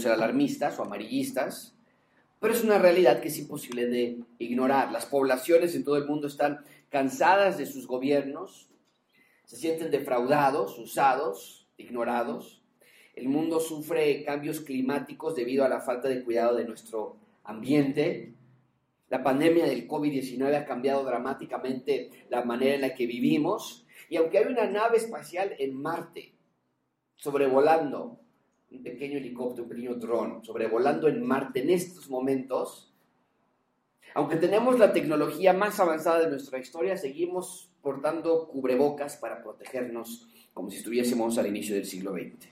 Ser alarmistas o amarillistas, pero es una realidad que es imposible de ignorar. Las poblaciones en todo el mundo están cansadas de sus gobiernos, se sienten defraudados, usados, ignorados. El mundo sufre cambios climáticos debido a la falta de cuidado de nuestro ambiente. La pandemia del COVID-19 ha cambiado dramáticamente la manera en la que vivimos. Y aunque hay una nave espacial en Marte sobrevolando, un pequeño helicóptero, un pequeño dron, sobrevolando en Marte en estos momentos, aunque tenemos la tecnología más avanzada de nuestra historia, seguimos portando cubrebocas para protegernos como si estuviésemos al inicio del siglo XX.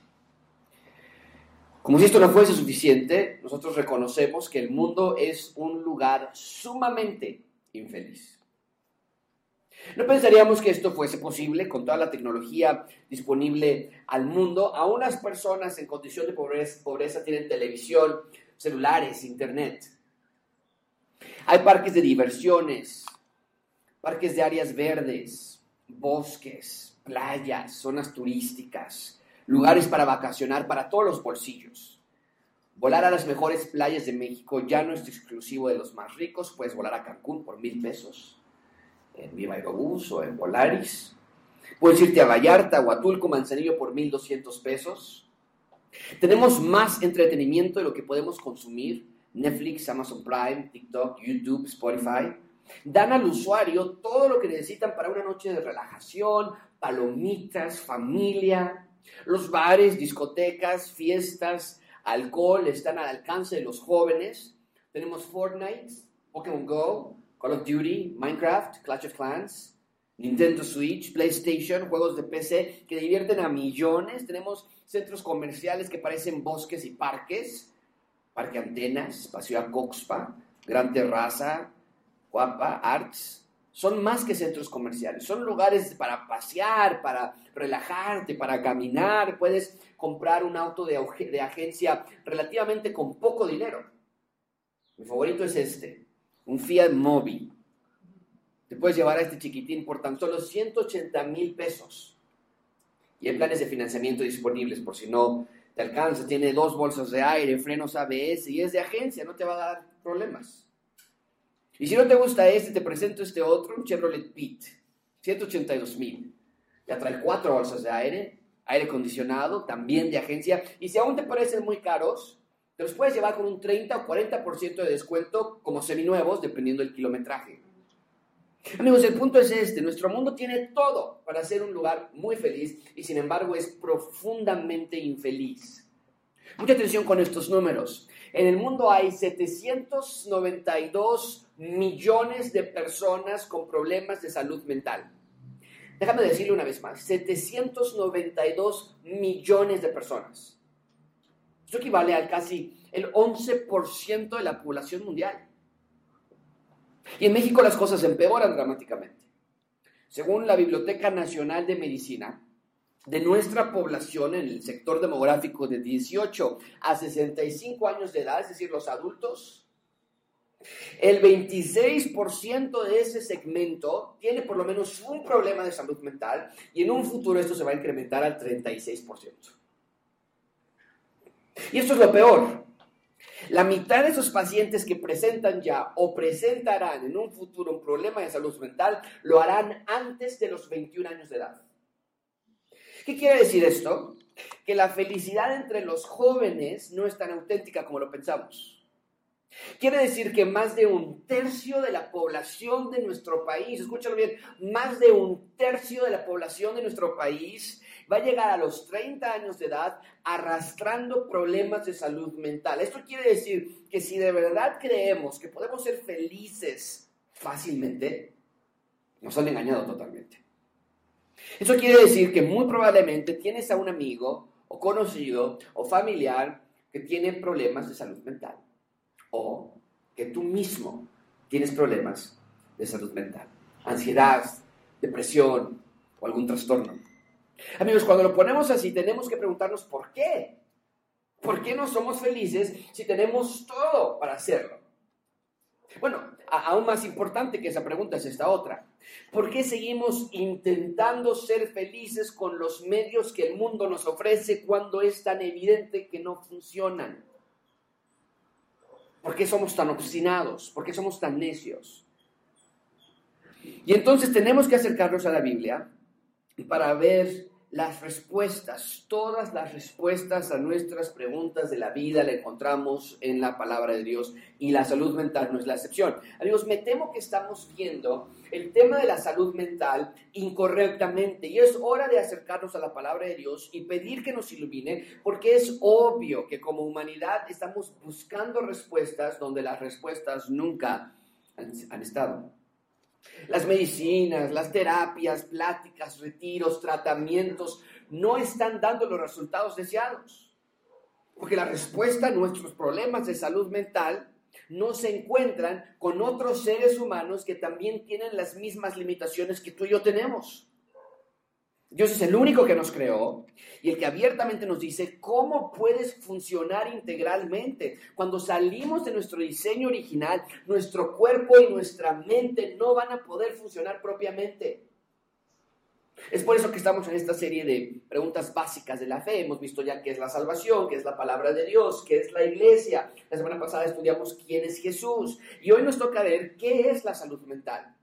Como si esto no fuese suficiente, nosotros reconocemos que el mundo es un lugar sumamente infeliz. No pensaríamos que esto fuese posible con toda la tecnología disponible al mundo. A unas personas en condición de pobreza, pobreza tienen televisión, celulares, internet. Hay parques de diversiones, parques de áreas verdes, bosques, playas, zonas turísticas, lugares para vacacionar para todos los bolsillos. Volar a las mejores playas de México ya no es exclusivo de los más ricos, puedes volar a Cancún por mil pesos, en Viva Aerobús o en Volaris. Puedes irte a Vallarta o Manzanillo por mil doscientos pesos. Tenemos más entretenimiento de lo que podemos consumir. Netflix, Amazon Prime, TikTok, YouTube, Spotify Dan al usuario todo lo que necesitan para una noche de relajación, palomitas, familia. Los bares, discotecas, fiestas, alcohol están al alcance de los jóvenes. Tenemos Fortnite, Pokémon Go, Call of Duty, Minecraft, Clash of Clans, Nintendo Switch, PlayStation, juegos de PC que divierten a millones. Tenemos centros comerciales que parecen bosques y parques. Parque Antenas, Paseo Coxpa, Gran Terraza, Guapa, Arts, son más que centros comerciales, son lugares para pasear, para relajarte, para caminar. Puedes comprar un auto de, de agencia relativamente con poco dinero. Mi favorito es este, un Fiat Mobi. Te puedes llevar a este chiquitín por tan solo 180 mil pesos. Y hay planes de financiamiento disponibles por si no te alcanza. Tiene dos bolsas de aire, frenos ABS y es de agencia, no te va a dar problemas. Y si no te gusta este, te presento este otro, un Chevrolet Pit, 182 mil. Ya trae cuatro bolsas de aire, aire acondicionado, también de agencia. Y si aún te parecen muy caros, te los puedes llevar con un 30 o 40% de descuento como seminuevos, dependiendo del kilometraje. Amigos, el punto es este, nuestro mundo tiene todo para ser un lugar muy feliz y sin embargo es profundamente infeliz. Mucha atención con estos números. En el mundo hay 792 millones de personas con problemas de salud mental. Déjame decirle una vez más, 792 millones de personas. Esto equivale al casi el 11% de la población mundial. Y en México las cosas empeoran dramáticamente. Según la Biblioteca Nacional de Medicina, de nuestra población en el sector demográfico de 18 a 65 años de edad, es decir, los adultos, el 26% de ese segmento tiene por lo menos un problema de salud mental y en un futuro esto se va a incrementar al 36%. Y esto es lo peor. La mitad de esos pacientes que presentan ya o presentarán en un futuro un problema de salud mental lo harán antes de los 21 años de edad. ¿Qué quiere decir esto? Que la felicidad entre los jóvenes no es tan auténtica como lo pensamos. Quiere decir que más de un tercio de la población de nuestro país, escúchalo bien, más de un tercio de la población de nuestro país va a llegar a los 30 años de edad arrastrando problemas de salud mental. Esto quiere decir que si de verdad creemos que podemos ser felices fácilmente, nos han engañado totalmente. Eso quiere decir que muy probablemente tienes a un amigo o conocido o familiar que tiene problemas de salud mental o que tú mismo tienes problemas de salud mental, ansiedad, depresión o algún trastorno. Amigos, cuando lo ponemos así, tenemos que preguntarnos por qué. ¿Por qué no somos felices si tenemos todo para hacerlo? Bueno, aún más importante que esa pregunta es esta otra. ¿Por qué seguimos intentando ser felices con los medios que el mundo nos ofrece cuando es tan evidente que no funcionan? ¿Por qué somos tan obstinados? ¿Por qué somos tan necios? Y entonces tenemos que acercarnos a la Biblia para ver las respuestas, todas las respuestas a nuestras preguntas de la vida la encontramos en la palabra de Dios y la salud mental no es la excepción. Amigos, me temo que estamos viendo el tema de la salud mental incorrectamente y es hora de acercarnos a la palabra de Dios y pedir que nos ilumine porque es obvio que como humanidad estamos buscando respuestas donde las respuestas nunca han estado. Las medicinas, las terapias, pláticas, retiros, tratamientos no están dando los resultados deseados. Porque la respuesta a nuestros problemas de salud mental no se encuentran con otros seres humanos que también tienen las mismas limitaciones que tú y yo tenemos. Dios es el único que nos creó y el que abiertamente nos dice cómo puedes funcionar integralmente. Cuando salimos de nuestro diseño original, nuestro cuerpo y nuestra mente no van a poder funcionar propiamente. Es por eso que estamos en esta serie de preguntas básicas de la fe. Hemos visto ya qué es la salvación, qué es la palabra de Dios, qué es la iglesia. La semana pasada estudiamos quién es Jesús. Y hoy nos toca ver qué es la salud mental.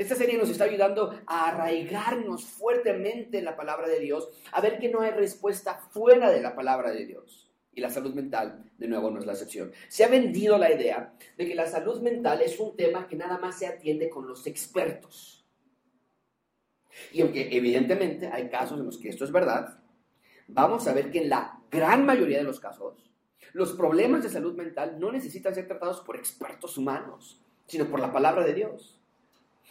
Esta serie nos está ayudando a arraigarnos fuertemente en la palabra de Dios, a ver que no hay respuesta fuera de la palabra de Dios. Y la salud mental, de nuevo, no es la excepción. Se ha vendido la idea de que la salud mental es un tema que nada más se atiende con los expertos. Y aunque evidentemente hay casos en los que esto es verdad, vamos a ver que en la gran mayoría de los casos, los problemas de salud mental no necesitan ser tratados por expertos humanos, sino por la palabra de Dios.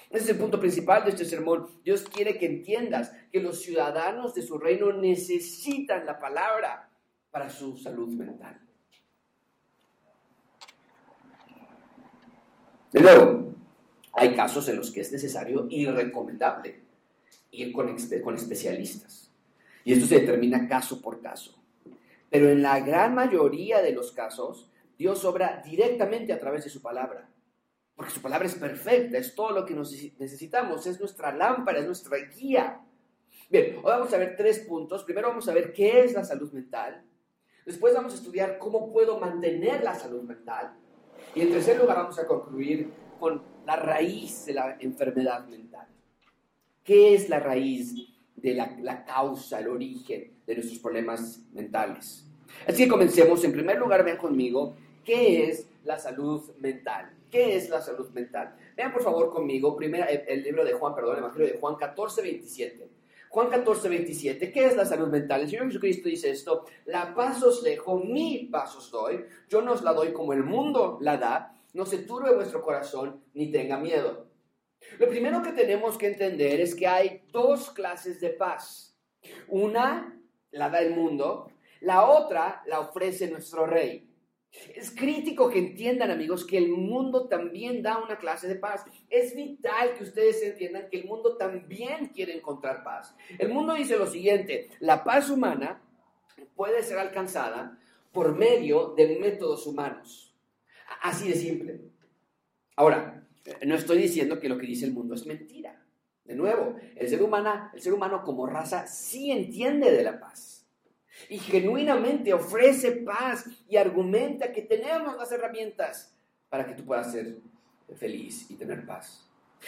Ese es el punto principal de este sermón. Dios quiere que entiendas que los ciudadanos de su reino necesitan la palabra para su salud mental. De nuevo, hay casos en los que es necesario y recomendable ir con, con especialistas. Y esto se determina caso por caso. Pero en la gran mayoría de los casos, Dios obra directamente a través de su palabra. Porque su palabra es perfecta, es todo lo que necesitamos, es nuestra lámpara, es nuestra guía. Bien, hoy vamos a ver tres puntos. Primero vamos a ver qué es la salud mental. Después vamos a estudiar cómo puedo mantener la salud mental. Y en tercer lugar vamos a concluir con la raíz de la enfermedad mental. ¿Qué es la raíz de la, la causa, el origen de nuestros problemas mentales? Así que comencemos. En primer lugar, vean conmigo, ¿qué es la salud mental? ¿Qué es la salud mental? Vean por favor conmigo primero el, libro de Juan, perdón, el Evangelio de Juan 14, 27. Juan 14, 27. ¿Qué es la salud mental? El Señor Jesucristo dice esto, la paz os dejo, mi paz os doy, yo no os la doy como el mundo la da, no se turbe vuestro corazón ni tenga miedo. Lo primero que tenemos que entender es que hay dos clases de paz. Una la da el mundo, la otra la ofrece nuestro rey. Es crítico que entiendan, amigos, que el mundo también da una clase de paz. Es vital que ustedes entiendan que el mundo también quiere encontrar paz. El mundo dice lo siguiente, la paz humana puede ser alcanzada por medio de métodos humanos. Así de simple. Ahora, no estoy diciendo que lo que dice el mundo es mentira. De nuevo, el ser humano, el ser humano como raza sí entiende de la paz y genuinamente ofrece paz y argumenta que tenemos las herramientas para que tú puedas ser feliz y tener paz.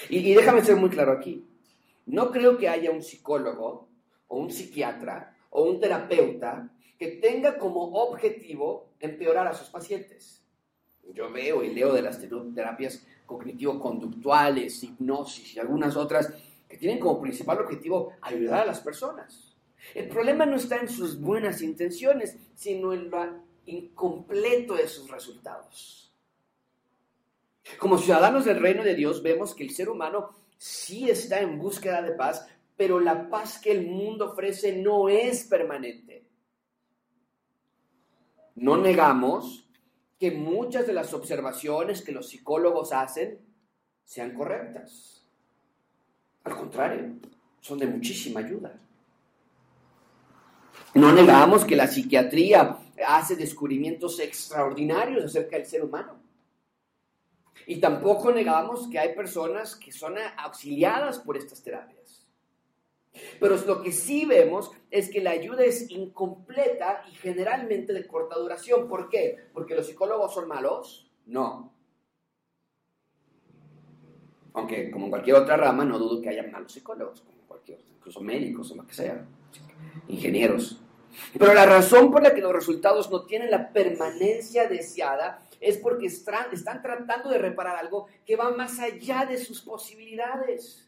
Y, déjame ser muy claro aquí. No creo que haya un psicólogo o un psiquiatra o un terapeuta que tenga como objetivo empeorar a sus pacientes. Yo veo y leo de las terapias cognitivo-conductuales, hipnosis y algunas otras que tienen como principal objetivo ayudar a las personas. El problema no está en sus buenas intenciones, sino en lo incompleto de sus resultados. Como ciudadanos del reino de Dios vemos que el ser humano sí está en búsqueda de paz, pero la paz que el mundo ofrece no es permanente. No negamos que muchas de las observaciones que los psicólogos hacen sean correctas. Al contrario, son de muchísima ayuda. No negamos que la psiquiatría hace descubrimientos extraordinarios acerca del ser humano. Y tampoco negamos que hay personas que son auxiliadas por estas terapias. Pero lo que sí vemos es que la ayuda es incompleta y generalmente de corta duración. ¿Por qué? ¿Porque los psicólogos son malos? No. Aunque como en cualquier otra rama no dudo que haya malos psicólogos, como cualquier, incluso médicos o lo que sea, ingenieros. Pero la razón por la que los resultados no tienen la permanencia deseada es porque están, tratando de reparar algo que va más allá de sus posibilidades.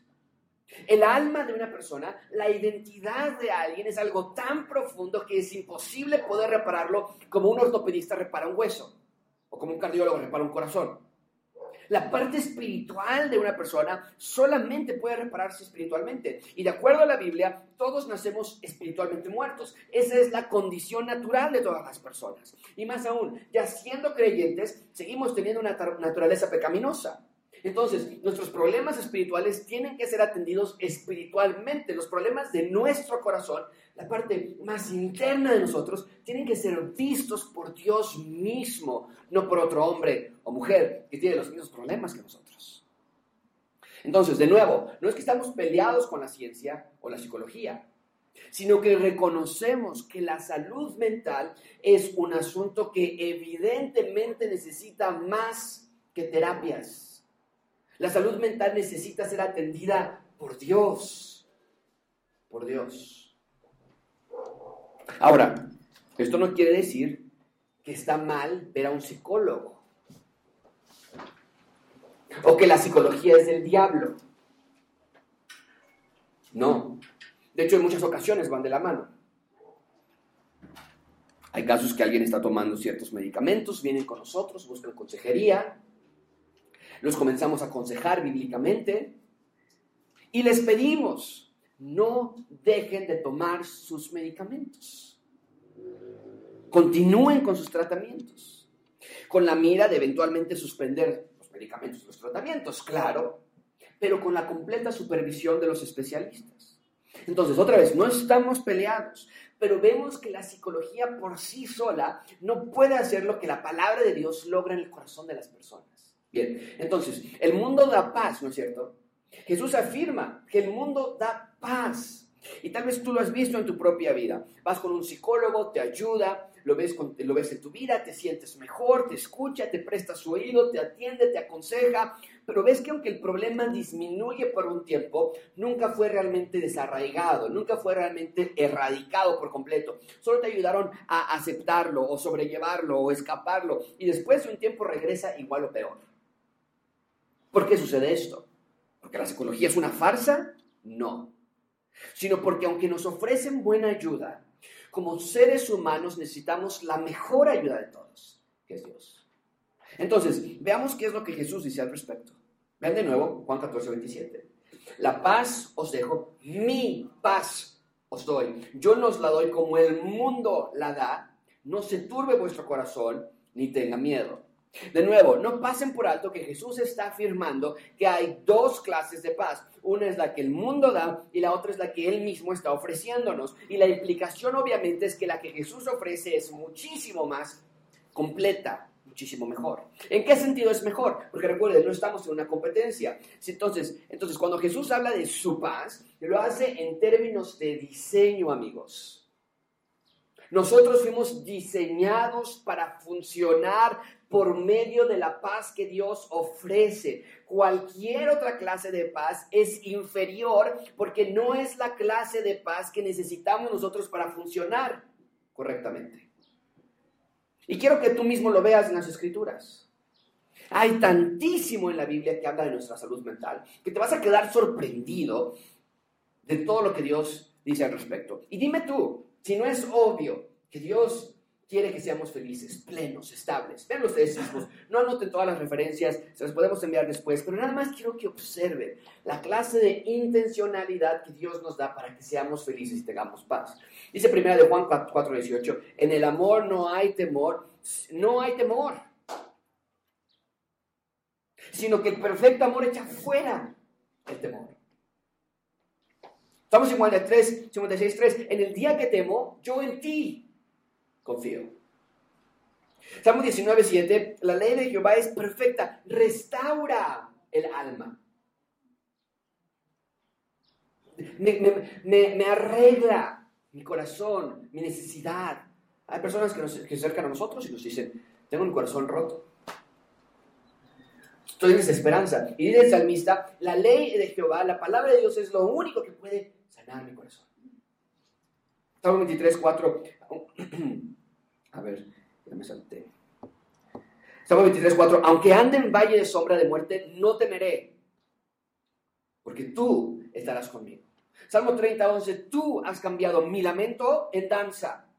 El alma de una persona, la identidad de alguien es algo tan profundo que es imposible poder repararlo como un ortopedista repara un hueso o como un cardiólogo repara un corazón. La parte espiritual de una persona solamente puede repararse espiritualmente. Y de acuerdo a la Biblia, todos nacemos espiritualmente muertos. Esa es la condición natural de todas las personas. Y más aún, ya siendo creyentes, seguimos teniendo una naturaleza pecaminosa. Entonces, nuestros problemas espirituales tienen que ser atendidos espiritualmente. Los problemas de nuestro corazón, la parte más interna de nosotros, tienen que ser vistos por Dios mismo, no por otro hombre o mujer que tiene los mismos problemas que nosotros. Entonces, de nuevo, no es que estamos peleados con la ciencia o la psicología, sino que reconocemos que la salud mental es un asunto que evidentemente necesita más que terapias la salud mental necesita ser atendida por Dios. Por Dios. Ahora, esto no quiere decir que está mal ver a un psicólogo. O que la psicología es del diablo. No. De hecho, en muchas ocasiones van de la mano. Hay casos que alguien está tomando ciertos medicamentos, vienen con nosotros, buscan consejería, los comenzamos a aconsejar bíblicamente y les pedimos, no dejen de tomar sus medicamentos. Continúen con sus tratamientos, con la mira de eventualmente suspender medicamentos, los tratamientos, claro, pero con la completa supervisión de los especialistas. Entonces, otra vez, no estamos peleados, pero vemos que la psicología por sí sola no puede hacer lo que la palabra de Dios logra en el corazón de las personas. Bien, entonces, el mundo da paz, ¿no es cierto? Jesús afirma que el mundo da paz. Y tal vez tú lo has visto en tu propia vida. Vas con un psicólogo, te ayuda, lo ves, lo ves en tu vida, te sientes mejor, te escucha, te presta su oído, te atiende, te aconseja, pero ves que aunque el problema disminuye por un tiempo, nunca fue realmente desarraigado, nunca fue realmente erradicado por completo. Solo te ayudaron a aceptarlo o sobrellevarlo o escaparlo y después de un tiempo regresa igual o peor. ¿Por qué sucede esto? ¿Porque la psicología es una farsa? No. Sino porque aunque nos ofrecen buena ayuda, como seres humanos necesitamos la mejor ayuda de todos, que es Dios. Entonces, veamos qué es lo que Jesús dice al respecto. Vean de nuevo Juan 14, 27. La paz os dejo, mi paz os doy. Yo no os la doy como el mundo la da. No se turbe vuestro corazón, ni tenga miedo. De nuevo, no pasen por alto que Jesús está afirmando que hay dos clases de paz. Una es la que el mundo da y la otra es la que Él mismo está ofreciéndonos. Y la implicación obviamente es que la que Jesús ofrece es muchísimo más completa, muchísimo mejor. ¿En qué sentido es mejor? Porque recuerden, no estamos en una competencia. Entonces, entonces cuando Jesús habla de su paz, lo hace en términos de diseño, amigos. Nosotros fuimos diseñados para funcionar por medio de la paz que Dios ofrece. Cualquier otra clase de paz es inferior porque no es la clase de paz que necesitamos nosotros para funcionar correctamente. Y quiero que tú mismo lo veas en las escrituras. Hay tantísimo en la Biblia que habla de nuestra salud mental que te vas a quedar sorprendido de todo lo que Dios dice al respecto. Y dime tú, si no es obvio que Dios quiere que seamos felices, plenos, estables. Vean ustedes mismos, no anoten todas las referencias, se las podemos enviar después, pero nada más quiero que observen la clase de intencionalidad que Dios nos da para que seamos felices y tengamos paz. Dice primera de Juan 4:18, en el amor no hay temor, no hay temor, sino que el perfecto amor echa fuera el temor. Estamos en 53, 56, 3. En el día que temo, yo en ti confío. Salmo 19, 7, la ley de Jehová es perfecta, restaura el alma. Me, arregla mi corazón, mi necesidad. Hay personas que, nos, que se acercan a nosotros y nos dicen, tengo mi corazón roto. Estoy en desesperanza. Y dice el salmista, la ley de Jehová, la palabra de Dios es lo único que puede sanar mi corazón. Salmo 23, 4. A ver, ya me salté. Salmo 23, 4. Aunque ande en valle de sombra de muerte, no temeré, porque tú estarás conmigo. Salmo 30, 11. Tú has cambiado mi lamento en danza.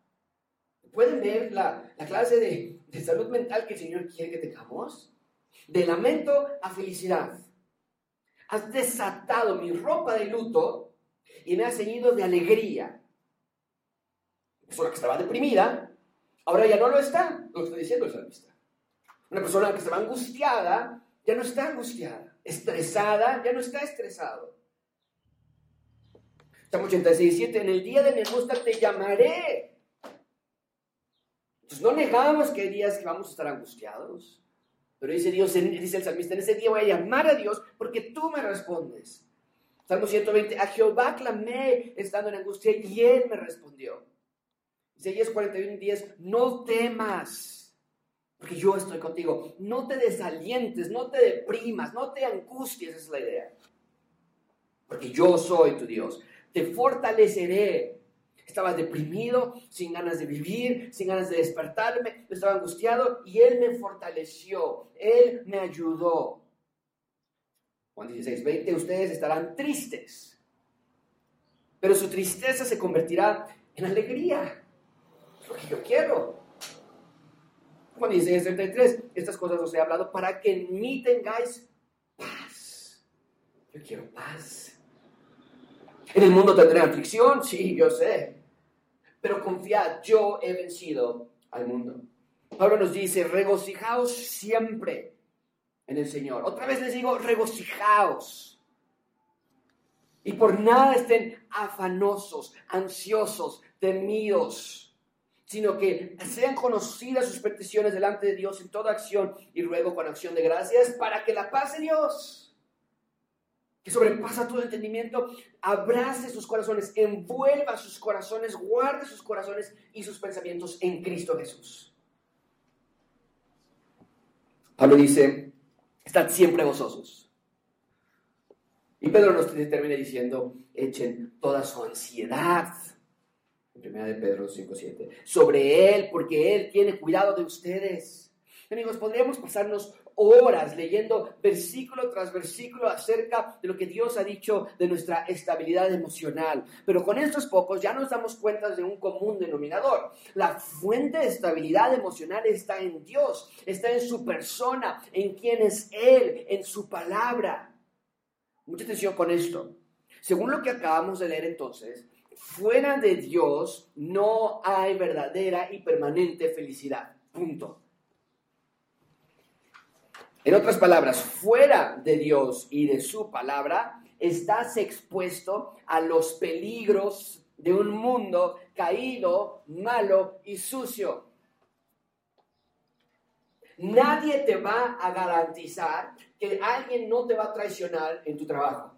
¿Pueden ver la, clase de, de salud mental que el Señor quiere que tengamos? De lamento a felicidad. Has desatado mi ropa de luto y me has ceñido de alegría. Persona que estaba deprimida, ahora ya no lo está, lo está diciendo el salmista. Una persona que estaba angustiada, ya no está angustiada. Estresada, ya no está estresado. Salmo 86, 7, en el día de mi angustia te llamaré. Entonces no negamos que hay días que vamos a estar angustiados. Pero dice Dios, dice el salmista, en ese día voy a llamar a Dios porque tú me respondes. Salmo 120, a Jehová clamé estando en angustia y él me respondió. Isaías 41, 10, no temas, porque yo estoy contigo. No te desalientes, no te deprimas, no te angusties, esa es la idea. Porque yo soy tu Dios. Te fortaleceré estaba deprimido, sin ganas de vivir, sin ganas de despertarme, estaba angustiado y Él me fortaleció, Él me ayudó. Juan 16, 20, ustedes estarán tristes, pero su tristeza se convertirá en alegría. Lo que yo quiero. Juan 16, 33, estas cosas os he hablado para que en mí tengáis paz. Yo quiero paz. En el mundo tendré aflicción, sí, yo sé. Pero confiad, yo he vencido al mundo. Pablo nos dice, regocijaos siempre en el Señor. Otra vez les digo, regocijaos. Y por nada estén afanosos, ansiosos, temidos, sino que sean conocidas sus peticiones delante de Dios en toda acción y ruego con acción de gracias para que la paz de Dios que sobrepasa todo entendimiento, abrace sus corazones, envuelva sus corazones, guarde sus corazones y sus pensamientos en Cristo Jesús. Pablo dice, estad siempre gozosos. Y Pedro nos termina diciendo, echen toda su ansiedad, 1 de Pedro 5.7, sobre Él, porque Él tiene cuidado de ustedes. Amigos, podríamos pasarnos horas leyendo versículo tras versículo acerca de lo que Dios ha dicho de nuestra estabilidad emocional. Pero con estos pocos ya nos damos cuenta de un común denominador. La fuente de estabilidad emocional está en Dios, está en su persona, en quien es Él, en su palabra. Mucha atención con esto. Según lo que acabamos de leer entonces, fuera de Dios no hay verdadera y permanente felicidad. Punto. En otras palabras, fuera de Dios y de su palabra, estás expuesto a los peligros de un mundo caído, malo y sucio. Nadie te va a garantizar que alguien no te va a traicionar en tu trabajo.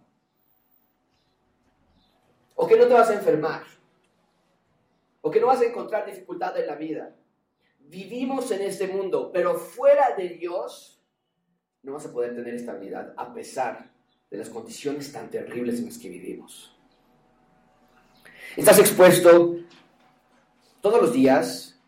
O que no te vas a enfermar. O que no vas a encontrar dificultad en la vida. Vivimos en este mundo, pero fuera de Dios no vas a poder tener estabilidad a pesar de las condiciones tan terribles en las que vivimos. Estás expuesto todos los días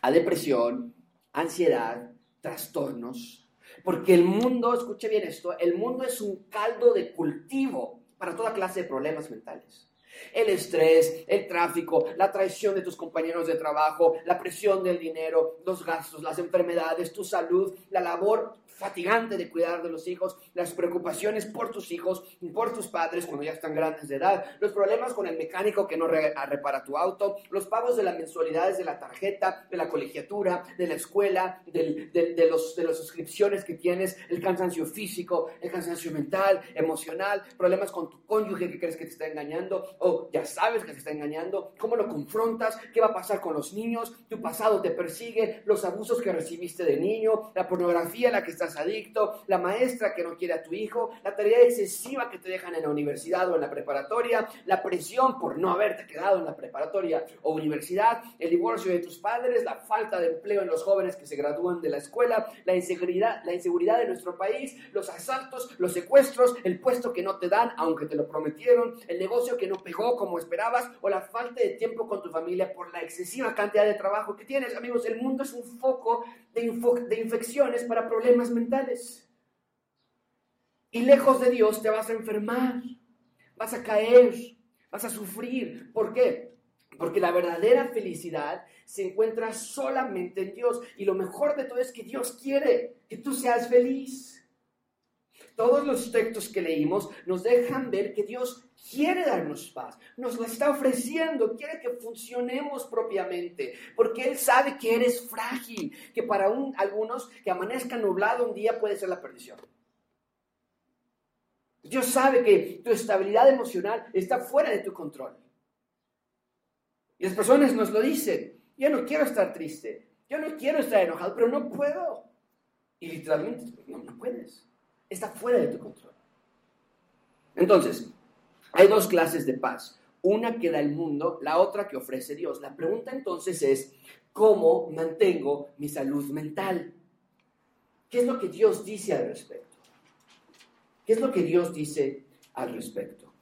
a depresión, ansiedad, trastornos, porque el mundo, escuche bien esto, el mundo es un caldo de cultivo para toda clase de problemas mentales. El estrés, el tráfico, la traición de tus compañeros de trabajo, la presión del dinero, los gastos, las enfermedades, tu salud, la labor fatigante de cuidar de los hijos, las preocupaciones por tus hijos, por tus padres cuando ya están grandes de edad, los problemas con el mecánico que no repara tu auto, los pagos de las mensualidades de la tarjeta, de la colegiatura, de la escuela, de, los, de las suscripciones que tienes, el cansancio físico, el cansancio mental, emocional, problemas con tu cónyuge que crees que te está engañando, o ya sabes que se está engañando, cómo lo confrontas, qué va a pasar con los niños, tu pasado te persigue, los abusos que recibiste de niño, la pornografía la que estás adicto, la maestra que no quiere a tu hijo, la tarea excesiva que te dejan en la universidad o en la preparatoria, la presión por no haberte quedado en la preparatoria o universidad, el divorcio de tus padres, la falta de empleo en los jóvenes que se gradúan de la escuela, la inseguridad, la inseguridad de nuestro país, los asaltos, los secuestros, el puesto que no te dan aunque te lo prometieron, el negocio que no pegó como esperabas o la falta de tiempo con tu familia por la excesiva cantidad de trabajo que tienes. Amigos, el mundo es un foco de, de infecciones para problemas mentales. Y lejos de Dios te vas a enfermar, vas a caer, vas a sufrir. ¿Por qué? Porque la verdadera felicidad se encuentra solamente en Dios. Y lo mejor de todo es que Dios quiere que tú seas feliz. Todos los textos que leímos nos dejan ver que Dios quiere darnos paz, nos la está ofreciendo, quiere que funcionemos propiamente, porque Él sabe que eres frágil, que para algunos que amanezca nublado un día puede ser la perdición. Dios sabe que tu estabilidad emocional está fuera de tu control. Y las personas nos lo dicen, yo no quiero estar triste, yo no quiero estar enojado, pero no puedo. Y literalmente no, no puedes está fuera de tu control. Entonces, hay dos clases de paz. Una que da el mundo, la otra que ofrece Dios. La pregunta entonces es, ¿cómo mantengo mi salud mental? ¿Qué es lo que Dios dice al respecto? ¿Qué es lo que Dios dice al respecto?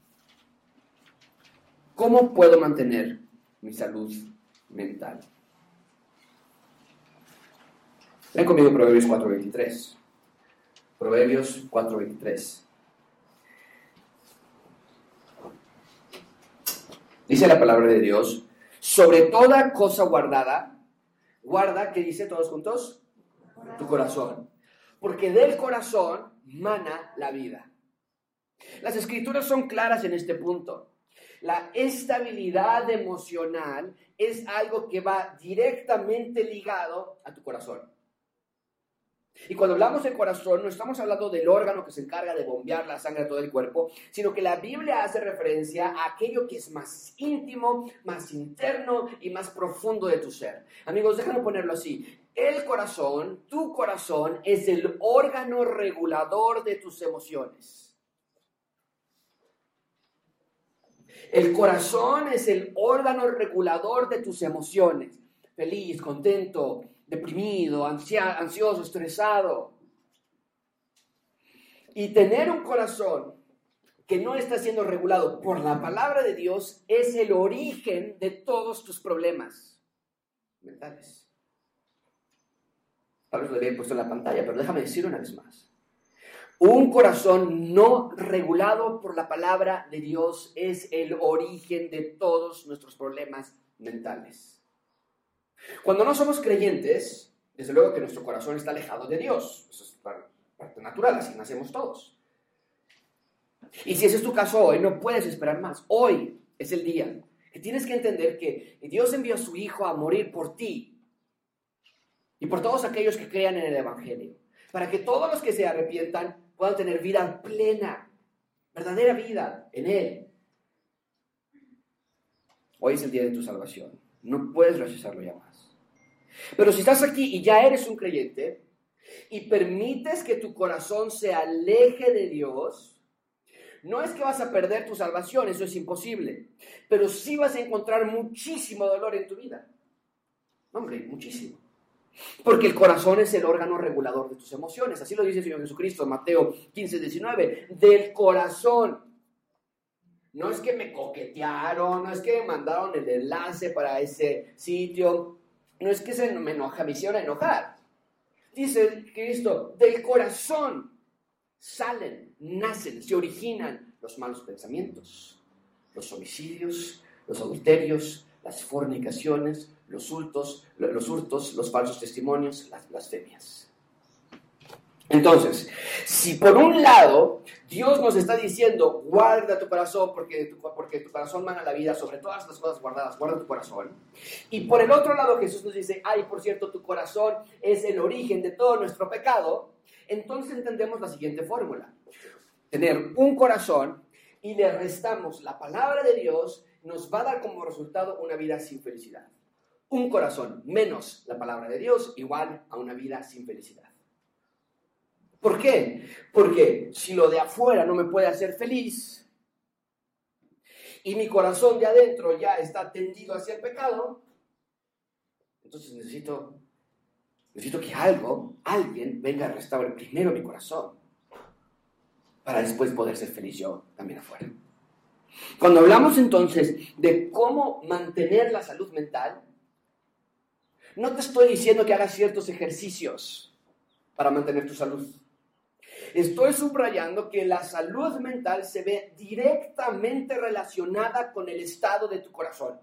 ¿Cómo puedo mantener mi salud mental? Ven conmigo Proverbios 4:23. Proverbios 4:23. Dice la palabra de Dios, sobre toda cosa guardada, guarda, ¿qué dice todos juntos? Tu corazón. Porque del corazón mana la vida. Las escrituras son claras en este punto. La estabilidad emocional es algo que va directamente ligado a tu corazón. Y cuando hablamos del corazón, no estamos hablando del órgano que se encarga de bombear la sangre a todo el cuerpo, sino que la Biblia hace referencia a aquello que es más íntimo, más interno y más profundo de tu ser. Amigos, déjame ponerlo así. El corazón, tu corazón, es el órgano regulador de tus emociones. El corazón es el órgano regulador de tus emociones. Feliz, contento, deprimido, ansioso, estresado. Y tener un corazón que no está siendo regulado por la palabra de Dios es el origen de todos tus problemas mentales. Tal vez lo había puesto en la pantalla, pero déjame decir una vez más. Un corazón no regulado por la palabra de Dios es el origen de todos nuestros problemas mentales. Cuando no somos creyentes, desde luego que nuestro corazón está alejado de Dios. Eso es parte natural, así nacemos todos. Y si ese es tu caso hoy, no puedes esperar más. Hoy es el día que tienes que entender que Dios envió a su Hijo a morir por ti y por todos aquellos que crean en el Evangelio, para que todos los que se arrepientan puedan tener vida plena, verdadera vida en Él. Hoy es el día de tu salvación. No puedes rechazarlo ya más. Pero si estás aquí y ya eres un creyente y permites que tu corazón se aleje de Dios, no es que vas a perder tu salvación, eso es imposible, pero sí vas a encontrar muchísimo dolor en tu vida. Hombre, muchísimo. Porque el corazón es el órgano regulador de tus emociones. Así lo dice el Señor Jesucristo Mateo 15, 19. Del corazón. No es que me coquetearon, no es que me mandaron el enlace para ese sitio, no es que se me enoja, me hicieron enojar. Dice Cristo, del corazón salen, nacen, se originan los malos pensamientos, los homicidios, los adulterios, las fornicaciones, los hurtos, los, hurtos, los falsos testimonios, las blasfemias. Entonces, si por un lado Dios nos está diciendo, guarda tu corazón porque tu, porque tu corazón manda la vida sobre todas las cosas guardadas, guarda tu corazón. Y por el otro lado Jesús nos dice, ay, por cierto, tu corazón es el origen de todo nuestro pecado, entonces entendemos la siguiente fórmula. Tener un corazón y le restamos la palabra de Dios, nos va a dar como resultado una vida sin felicidad. Un corazón menos la palabra de Dios igual a una vida sin felicidad. ¿Por qué? Porque si lo de afuera no me puede hacer feliz y mi corazón de adentro ya está tendido hacia el pecado, entonces necesito, necesito que algo, alguien venga a restaurar primero mi corazón para después poder ser feliz yo también afuera. Cuando hablamos entonces de cómo mantener la salud mental, no te estoy diciendo que hagas ciertos ejercicios para mantener tu salud. Estoy subrayando que la salud mental se ve directamente relacionada con el estado de tu corazón.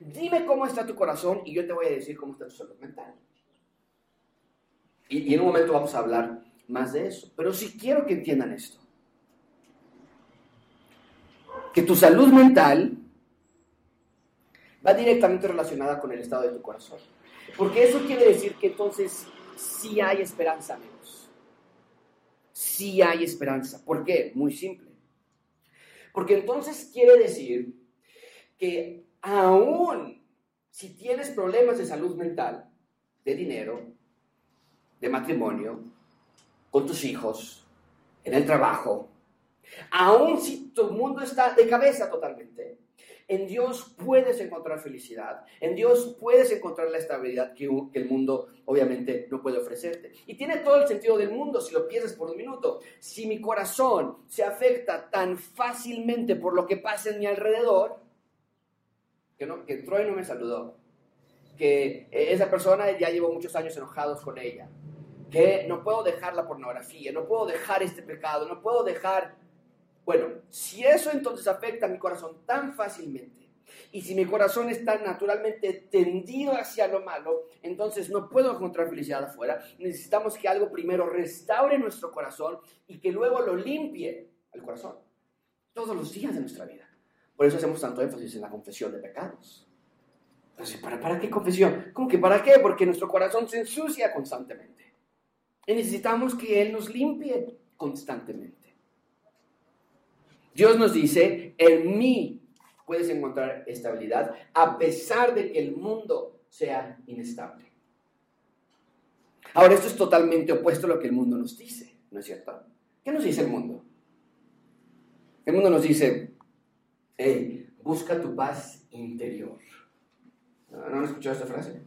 Dime cómo está tu corazón y yo te voy a decir cómo está tu salud mental. Y, en un momento vamos a hablar más de eso. Pero sí quiero que entiendan esto. Que tu salud mental va directamente relacionada con el estado de tu corazón. Porque eso quiere decir que entonces sí hay esperanza. Sí hay esperanza. ¿Por qué? Muy simple. Porque entonces quiere decir que aún si tienes problemas de salud mental, de dinero, de matrimonio, con tus hijos, en el trabajo, aún si tu mundo está de cabeza totalmente, en Dios puedes encontrar felicidad, en Dios puedes encontrar la estabilidad que, el mundo obviamente no puede ofrecerte. Y tiene todo el sentido del mundo si lo piensas por un minuto. Si mi corazón se afecta tan fácilmente por lo que pasa en mi alrededor, que, no, que Troy no me saludó, que esa persona ya llevo muchos años enojados con ella, que no puedo dejar la pornografía, no puedo dejar este pecado, no puedo dejar... Bueno, si eso entonces afecta a mi corazón tan fácilmente, y si mi corazón está naturalmente tendido hacia lo malo, entonces no puedo encontrar felicidad afuera. Necesitamos que algo primero restaure nuestro corazón y que luego lo limpie al corazón. Todos los días de nuestra vida. Por eso hacemos tanto énfasis en la confesión de pecados. Entonces, ¿para, ¿para qué confesión? ¿Cómo que para qué? Porque nuestro corazón se ensucia constantemente. Y necesitamos que Él nos limpie constantemente. Dios nos dice, en mí puedes encontrar estabilidad a pesar de que el mundo sea inestable. Ahora, esto es totalmente opuesto a lo que el mundo nos dice, ¿no es cierto? ¿Qué nos dice el mundo? El mundo nos dice, hey, busca tu paz interior. ¿No, han escuchado esta frase?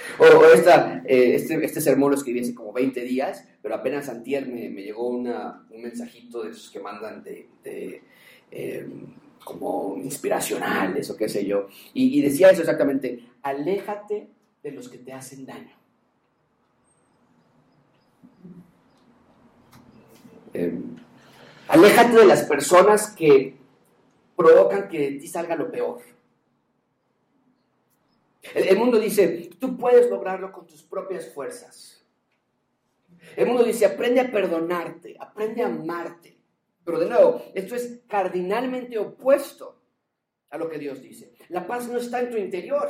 O, esta, eh, este, este, sermón lo escribí hace como 20 días, pero apenas antier me, me llegó una, un mensajito de esos que mandan de, em, como inspiracionales o qué sé yo. Y, decía eso exactamente, aléjate de los que te hacen daño. Em, aléjate de las personas que provocan que de ti salga lo peor. El, mundo dice, tú puedes lograrlo con tus propias fuerzas. El mundo dice, aprende a perdonarte, aprende a amarte. Pero de nuevo, esto es cardinalmente opuesto a lo que Dios dice. La paz no está en tu interior.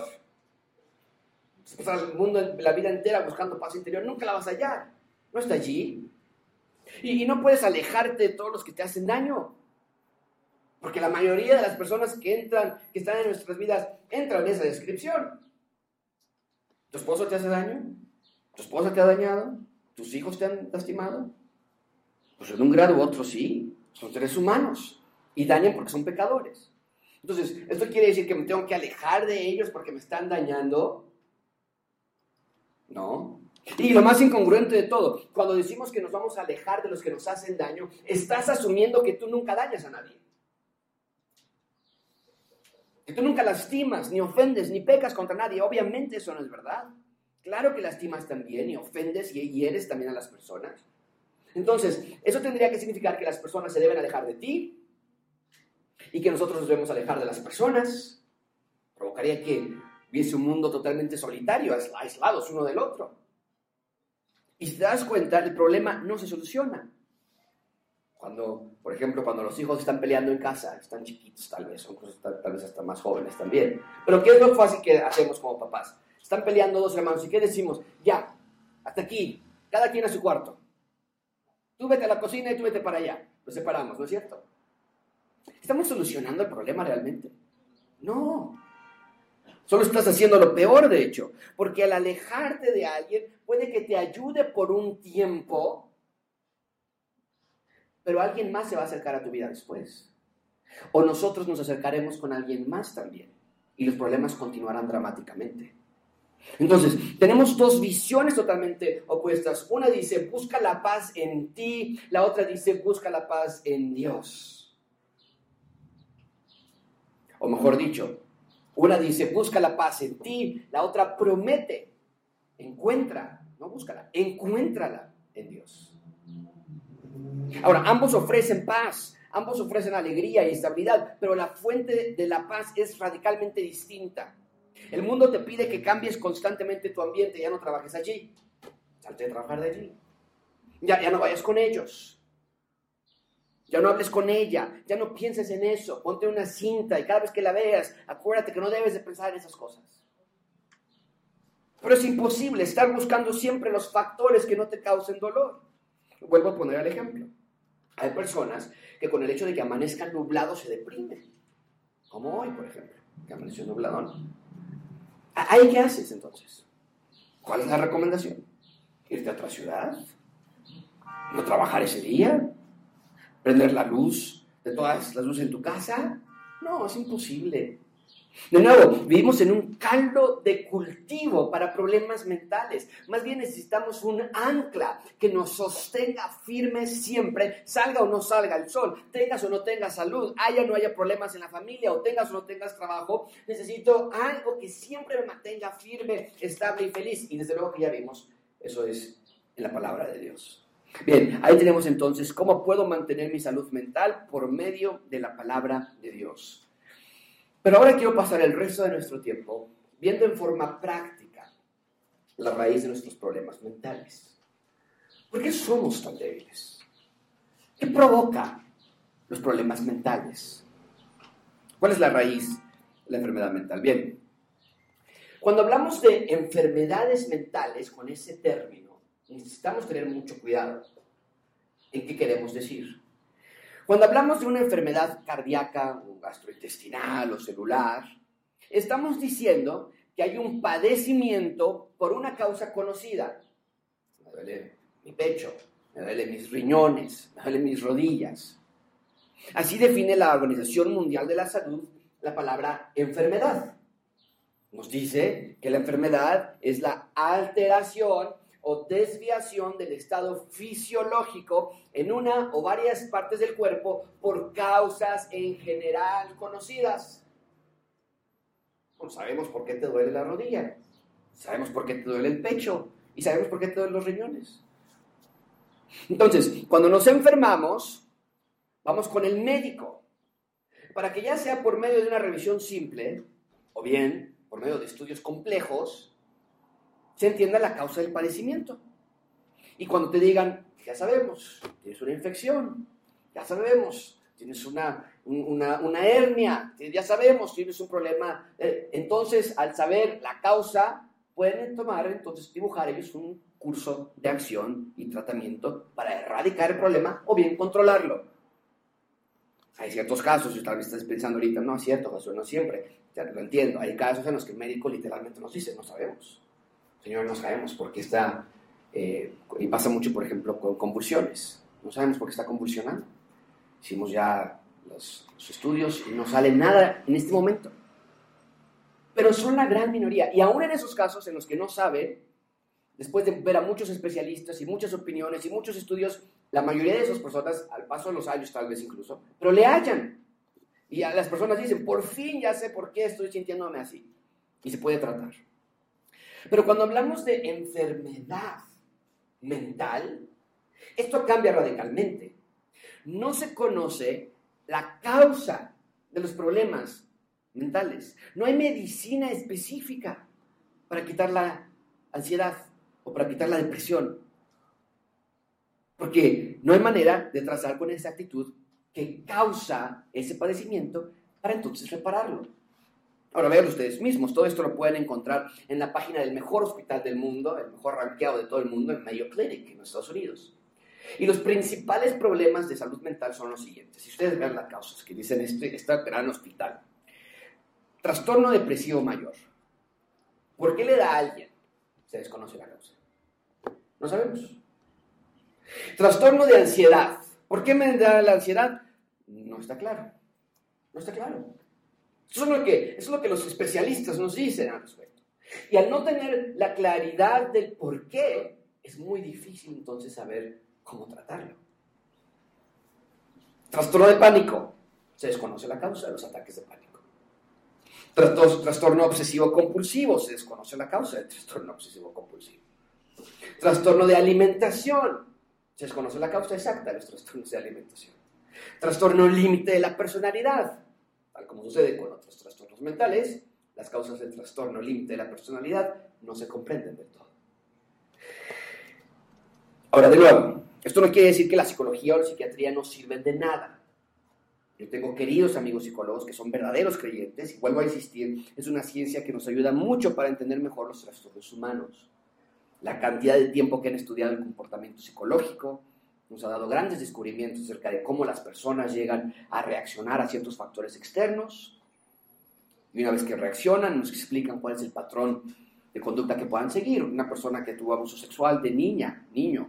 Pasas el mundo, la vida entera buscando paz interior, nunca la vas a hallar. No está allí. y no puedes alejarte de todos los que te hacen daño. Porque la mayoría de las personas que entran, que están en nuestras vidas, entran en esa descripción. ¿Tu esposo te hace daño? ¿Tu esposa te ha dañado? ¿Tus hijos te han lastimado? Pues en un grado u otro sí, son seres humanos y dañan porque son pecadores. Entonces, ¿esto quiere decir que me tengo que alejar de ellos porque me están dañando? No. Y lo más incongruente de todo, cuando decimos que nos vamos a alejar de los que nos hacen daño, estás asumiendo que tú nunca dañas a nadie que tú nunca lastimas, ni ofendes, ni pecas contra nadie. Obviamente eso no es verdad. Claro que lastimas también y ofendes y hieres también a las personas. Entonces, eso tendría que significar que las personas se deben alejar de ti y que nosotros nos debemos alejar de las personas. Provocaría que viese un mundo totalmente solitario, aislados uno del otro. Y si te das cuenta, el problema no se soluciona. Cuando, por ejemplo, cuando los hijos están peleando en casa, están chiquitos tal vez, son cosas tal, vez hasta más jóvenes también. Pero ¿qué es lo fácil que hacemos como papás? Están peleando dos hermanos y ¿qué decimos? Ya, hasta aquí, cada quien a su cuarto. Tú vete a la cocina y tú vete para allá. Los separamos, ¿no es cierto? ¿Estamos solucionando el problema realmente? No. Solo estás haciendo lo peor, de hecho, porque al alejarte de alguien puede que te ayude por un tiempo, pero alguien más se va a acercar a tu vida después. O nosotros nos acercaremos con alguien más también y los problemas continuarán dramáticamente. Entonces, tenemos dos visiones totalmente opuestas. Una dice, busca la paz en ti, la otra dice, busca la paz en Dios. O mejor dicho, una dice, busca la paz en ti, la otra promete, encuentra, no búscala, encuéntrala en Dios. Ahora, ambos ofrecen paz, ambos ofrecen alegría y estabilidad, pero la fuente de la paz es radicalmente distinta. El mundo te pide que cambies constantemente tu ambiente, ya no trabajes allí, salte de trabajar de allí, ya, ya no vayas con ellos, ya no hables con ella, ya no pienses en eso, ponte una cinta y cada vez que la veas, acuérdate que no debes de pensar en esas cosas. Pero es imposible estar buscando siempre los factores que no te causen dolor. Vuelvo a poner el ejemplo. Hay personas que con el hecho de que amanezcan nublados se deprimen. Como hoy, por ejemplo, que amaneció nubladón. ¿Ahí qué haces entonces? ¿Cuál es la recomendación? ¿Irte a otra ciudad? ¿No trabajar ese día? prender la luz de todas las luces en tu casa. No, es imposible. De nuevo, vivimos en un caldo de cultivo para problemas mentales. Más bien necesitamos un ancla que nos sostenga firme siempre, salga o no salga el sol, tengas o no tengas salud, haya o no haya problemas en la familia o tengas o no tengas trabajo. Necesito algo que siempre me mantenga firme, estable y feliz. Y desde luego que ya vimos, eso es en la palabra de Dios. Bien, ahí tenemos entonces cómo puedo mantener mi salud mental por medio de la palabra de Dios. Pero ahora quiero pasar el resto de nuestro tiempo viendo en forma práctica la raíz de nuestros problemas mentales. ¿Por qué somos tan débiles? ¿Qué provoca los problemas mentales? ¿Cuál es la raíz de la enfermedad mental? Bien, cuando hablamos de enfermedades mentales con ese término, necesitamos tener mucho cuidado en qué queremos decir. Cuando hablamos de una enfermedad cardíaca gastrointestinal o celular, estamos diciendo que hay un padecimiento por una causa conocida. Me duele mi pecho, me duele mis riñones, me duele mis rodillas. Así define la Organización Mundial de la Salud la palabra enfermedad. Nos dice que la enfermedad es la alteración o desviación del estado fisiológico en una o varias partes del cuerpo por causas en general conocidas. sabemos por qué te duele la rodilla, sabemos por qué te duele el pecho y sabemos por qué te duelen los riñones. Entonces, cuando nos enfermamos, vamos con el médico para que ya sea por medio de una revisión simple o bien por medio de estudios complejos, se entienda la causa del padecimiento. Y cuando te digan, ya sabemos, tienes una infección, ya sabemos, tienes una, una, hernia, ya sabemos, tienes un problema. Eh, entonces, al saber la causa, pueden tomar, entonces, dibujar ellos un curso de acción y tratamiento para erradicar el problema o bien controlarlo. Hay ciertos casos, si tal vez estás pensando ahorita, no es cierto, eso no siempre, ya lo entiendo, hay casos en los que el médico literalmente nos dice, no sabemos. Señor, no sabemos por qué está, eh, y pasa mucho, por ejemplo, con convulsiones. No sabemos por qué está convulsionando. Hicimos ya los, estudios y no sale nada en este momento. Pero son la gran minoría. Y aún en esos casos en los que no saben, después de ver a muchos especialistas y muchas opiniones y muchos estudios, la mayoría de esas personas, al paso de los años tal vez incluso, pero le hallan. Y a las personas dicen, por fin ya sé por qué estoy sintiéndome así. Y se puede tratar. Pero cuando hablamos de enfermedad mental, esto cambia radicalmente. No se conoce la causa de los problemas mentales. No hay medicina específica para quitar la ansiedad o para quitar la depresión. Porque no hay manera de trazar con exactitud qué causa ese padecimiento para entonces repararlo. Ahora vean ustedes mismos, todo esto lo pueden encontrar en la página del mejor hospital del mundo, el mejor ranqueado de todo el mundo, en Mayo Clinic, en Estados Unidos. Y los principales problemas de salud mental son los siguientes. Si ustedes ven las causas que dicen esto, está gran hospital. Trastorno depresivo mayor. ¿Por qué le da a alguien? Se desconoce la causa. No sabemos. Trastorno de ansiedad. ¿Por qué me da la ansiedad? No está claro. No está claro. Eso es lo que, es lo que los especialistas nos dicen al respecto. Y al no tener la claridad del por qué, es muy difícil entonces saber cómo tratarlo. Trastorno de pánico. Se desconoce la causa de los ataques de pánico. Trastorno obsesivo compulsivo. Se desconoce la causa del trastorno obsesivo compulsivo. Trastorno de alimentación. Se desconoce la causa exacta de los trastornos de alimentación. Trastorno límite de la personalidad. Tal como sucede con otros trastornos mentales, las causas del trastorno límite de la personalidad no se comprenden del todo. Ahora, de nuevo, esto no quiere decir que la psicología o la psiquiatría no sirven de nada. Yo tengo queridos amigos psicólogos que son verdaderos creyentes y vuelvo a insistir, es una ciencia que nos ayuda mucho para entender mejor los trastornos humanos. La cantidad de tiempo que han estudiado el comportamiento psicológico nos ha dado grandes descubrimientos acerca de cómo las personas llegan a reaccionar a ciertos factores externos. Y una vez que reaccionan, nos explican cuál es el patrón de conducta que puedan seguir. Una persona que tuvo abuso sexual de niña, niño,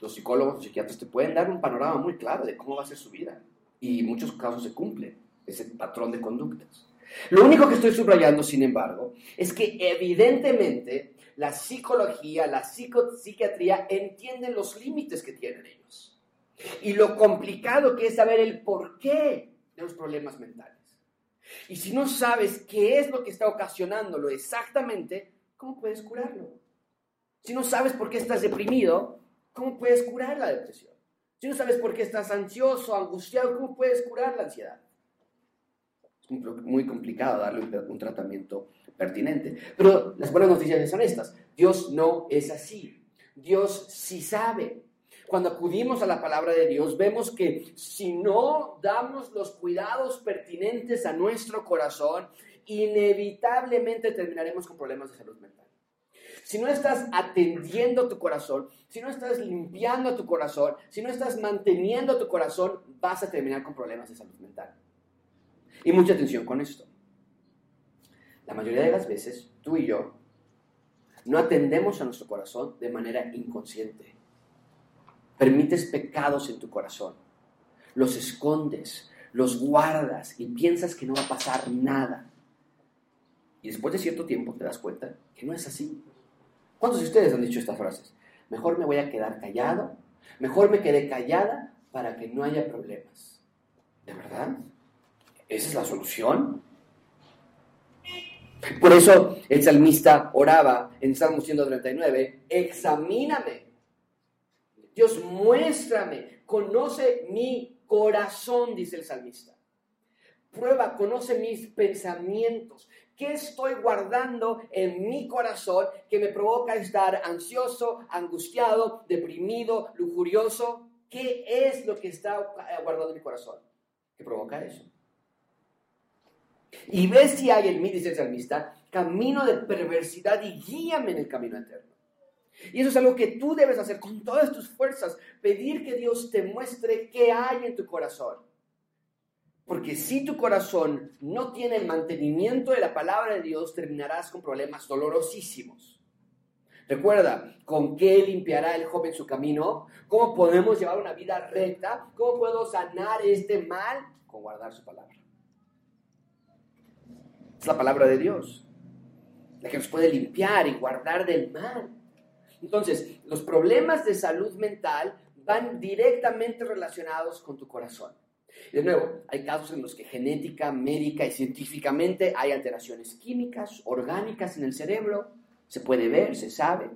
los psicólogos, los psiquiatras te pueden dar un panorama muy claro de cómo va a ser su vida. Y en muchos casos se cumple ese patrón de conductas. Lo único que estoy subrayando, sin embargo, es que evidentemente la psicología, la psiquiatría entienden los límites que tienen ellos. Y lo complicado que es saber el porqué de los problemas mentales. Y si no sabes qué es lo que está ocasionándolo exactamente, ¿cómo puedes curarlo? Si no sabes por qué estás deprimido, ¿Cómo puedes curar la depresión? Si no sabes por qué estás ansioso, angustiado, ¿cómo puedes curar la ansiedad? Muy complicado darle un, tratamiento pertinente. Pero las buenas noticias son estas. Dios no es así. Dios sí sabe. Cuando acudimos a la palabra de Dios, vemos que si no damos los cuidados pertinentes a nuestro corazón, inevitablemente terminaremos con problemas de salud mental si no estás atendiendo tu corazón, si no estás limpiando tu corazón, si no estás manteniendo tu corazón, vas a terminar con problemas de salud mental. Y mucha atención con esto. La mayoría de las veces, tú y yo, no atendemos a nuestro corazón de manera inconsciente. Permites pecados en tu corazón, los escondes, los guardas y piensas que no va a pasar nada. Y después de cierto tiempo te das cuenta que no es así. ¿Cuántos de ustedes han dicho estas frases? Mejor me voy a quedar callado, mejor me quedé callada para que no haya problemas. ¿De verdad? ¿Esa es la solución? Por eso el salmista oraba en Salmo 139, examíname. Dios, muéstrame, conoce mi corazón, dice el salmista. Prueba, conoce mis pensamientos. ¿Qué estoy guardando en mi corazón que me provoca estar ansioso, angustiado, deprimido, lujurioso? ¿Qué es lo que está guardando mi corazón que provoca eso? Y ve si hay en mí, dice el salmista, camino de perversidad y guíame en el camino eterno. Y eso es algo que tú debes hacer con todas tus fuerzas, pedir que Dios te muestre qué hay en tu corazón. Porque si tu corazón no tiene el mantenimiento de la palabra de Dios, terminarás con problemas dolorosísimos. Recuerda, ¿con qué limpiará el joven su camino? ¿Cómo podemos llevar una vida recta? ¿Cómo puedo sanar este mal? Con guardar su palabra. Es la palabra de Dios, la que nos puede limpiar y guardar del mal. Entonces, los problemas de salud mental van directamente relacionados con tu corazón. De nuevo, hay casos en los que genética, médica y científicamente hay alteraciones químicas, orgánicas en el cerebro, se puede ver, se sabe,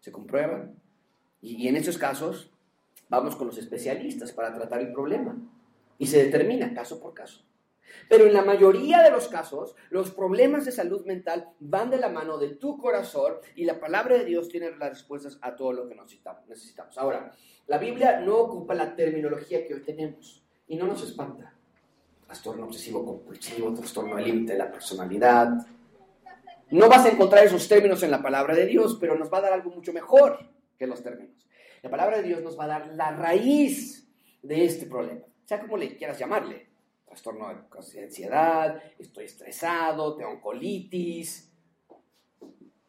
se comprueba. Y, en esos casos vamos con los especialistas para tratar el problema y se determina caso por caso. Pero en la mayoría de los casos, los problemas de salud mental van de la mano de tu corazón y la palabra de Dios tiene las respuestas a todo lo que necesitamos. Ahora, la Biblia no ocupa la terminología que hoy tenemos. Y no nos espanta. Trastorno obsesivo compulsivo, trastorno del límite de la personalidad. No vas a encontrar esos términos en la palabra de Dios, pero nos va a dar algo mucho mejor que los términos. La palabra de Dios nos va a dar la raíz de este problema, sea como le quieras llamarle. Trastorno de ansiedad, estoy estresado, tengo colitis.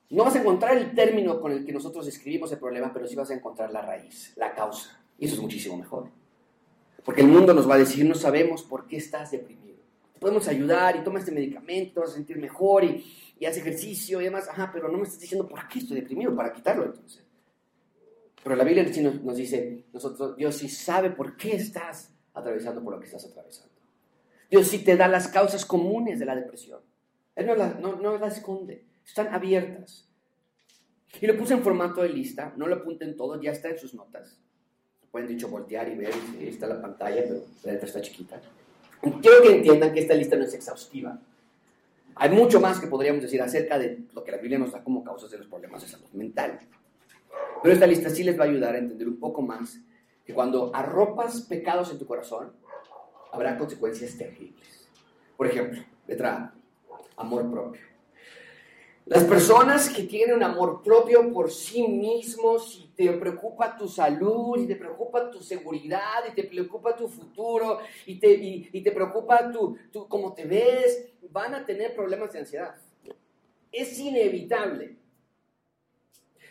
No vas a encontrar el término con el que nosotros escribimos el problema, pero sí vas a encontrar la raíz, la causa. Y eso es muchísimo mejor. Porque el mundo nos va a decir, no sabemos por qué estás deprimido. Te podemos ayudar y toma este medicamento, te vas a sentir mejor y, y haz ejercicio y demás. Ajá, pero no me estás diciendo por qué estoy deprimido, para quitarlo entonces. Pero la Biblia sí nos, dice, nosotros, Dios sí sabe por qué estás atravesando por lo que estás atravesando. Dios sí te da las causas comunes de la depresión. Él no las no, no esconde, están abiertas. Y lo puse en formato de lista, no lo apunten todo, ya está en sus notas. Pueden dicho voltear y ver, está la pantalla, pero la letra está chiquita. Quiero que entiendan que esta lista no es exhaustiva. Hay mucho más que podríamos decir acerca de lo que la Biblia nos da como causas de los problemas de salud mental. Pero esta lista sí les va a ayudar a entender un poco más que cuando arropas pecados en tu corazón, habrá consecuencias terribles. Por ejemplo, letra A, amor propio. Las personas que tienen un amor propio por sí mismos y te preocupa tu salud y te preocupa tu seguridad y te preocupa tu futuro y te, y, te preocupa tu, tu, cómo te ves, van a tener problemas de ansiedad. Es inevitable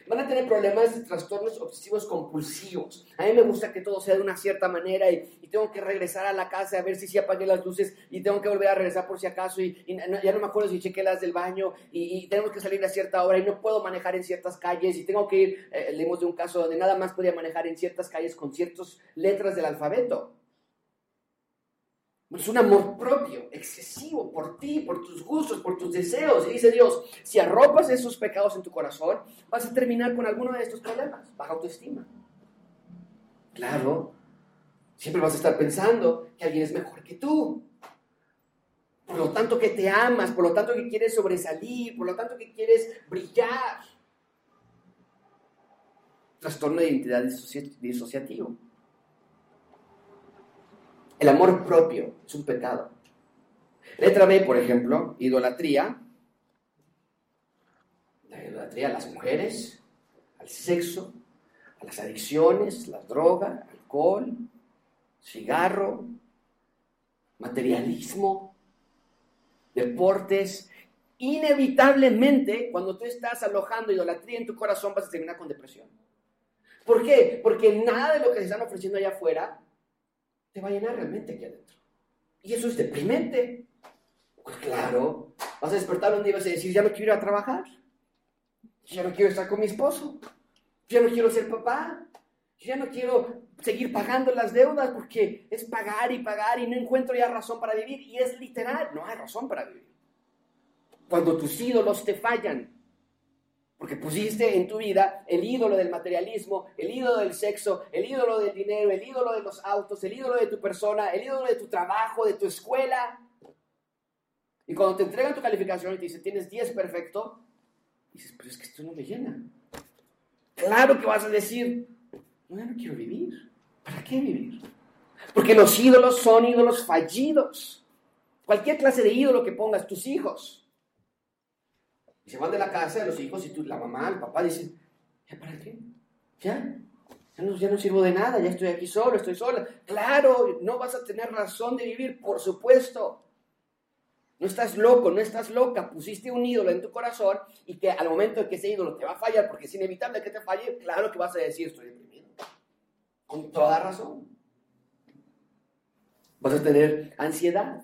van a tener problemas de trastornos obsesivos compulsivos. A mí me gusta que todo sea de una cierta manera y, tengo que regresar a la casa a ver si sí apagué las luces y tengo que volver a regresar por si acaso y, ya no me acuerdo si chequé las del baño y, tenemos que salir a cierta hora y no puedo manejar en ciertas calles y tengo que ir, eh, leemos de un caso donde nada más podía manejar en ciertas calles con ciertas letras del alfabeto. Es un amor propio, excesivo por ti, por tus gustos, por tus deseos. Y dice Dios, si arropas esos pecados en tu corazón, vas a terminar con alguno de estos problemas, baja autoestima. Claro, siempre vas a estar pensando que alguien es mejor que tú. Por lo tanto que te amas, por lo tanto que quieres sobresalir, por lo tanto que quieres brillar. Trastorno de identidad disociativo. El amor propio es un pecado. Letra B, por ejemplo, idolatría. La idolatría a las mujeres, al sexo, a las adicciones, la droga, alcohol, cigarro, materialismo, deportes. Inevitablemente, cuando tú estás alojando idolatría en tu corazón, vas a terminar con depresión. ¿Por qué? Porque nada de lo que se están ofreciendo allá afuera te va a llenar realmente aquí adentro. Y eso es deprimente. Pues claro, vas a despertar un día y vas a decir, ya no quiero ir a trabajar, ya no quiero estar con mi esposo, ya no quiero ser papá, ya no quiero seguir pagando las deudas porque es pagar y pagar y no encuentro ya razón para vivir. Y es literal, no hay razón para vivir. Cuando tus ídolos te fallan, porque pusiste en tu vida el ídolo del materialismo, el ídolo del sexo, el ídolo del dinero, el ídolo de los autos, el ídolo de tu persona, el ídolo de tu trabajo, de tu escuela. Y cuando te entregan tu calificación y te dicen, tienes 10 perfecto, dices, pero es que esto no me llena. Claro que vas a decir, no, no quiero vivir. ¿Para qué vivir? Porque los ídolos son ídolos fallidos. Cualquier clase de ídolo que pongas, tus hijos, y se van de la casa de los hijos y tú, la mamá, el papá dicen, ¿ya para qué? ¿Ya? Ya no, ya no sirvo de nada, ya estoy aquí solo, estoy sola. Claro, no vas a tener razón de vivir, por supuesto. No estás loco, no estás loca. Pusiste un ídolo en tu corazón y que al momento de que ese ídolo te va a fallar, porque es inevitable que te falle, claro que vas a decir, estoy deprimido. Con toda razón. Vas a tener ansiedad,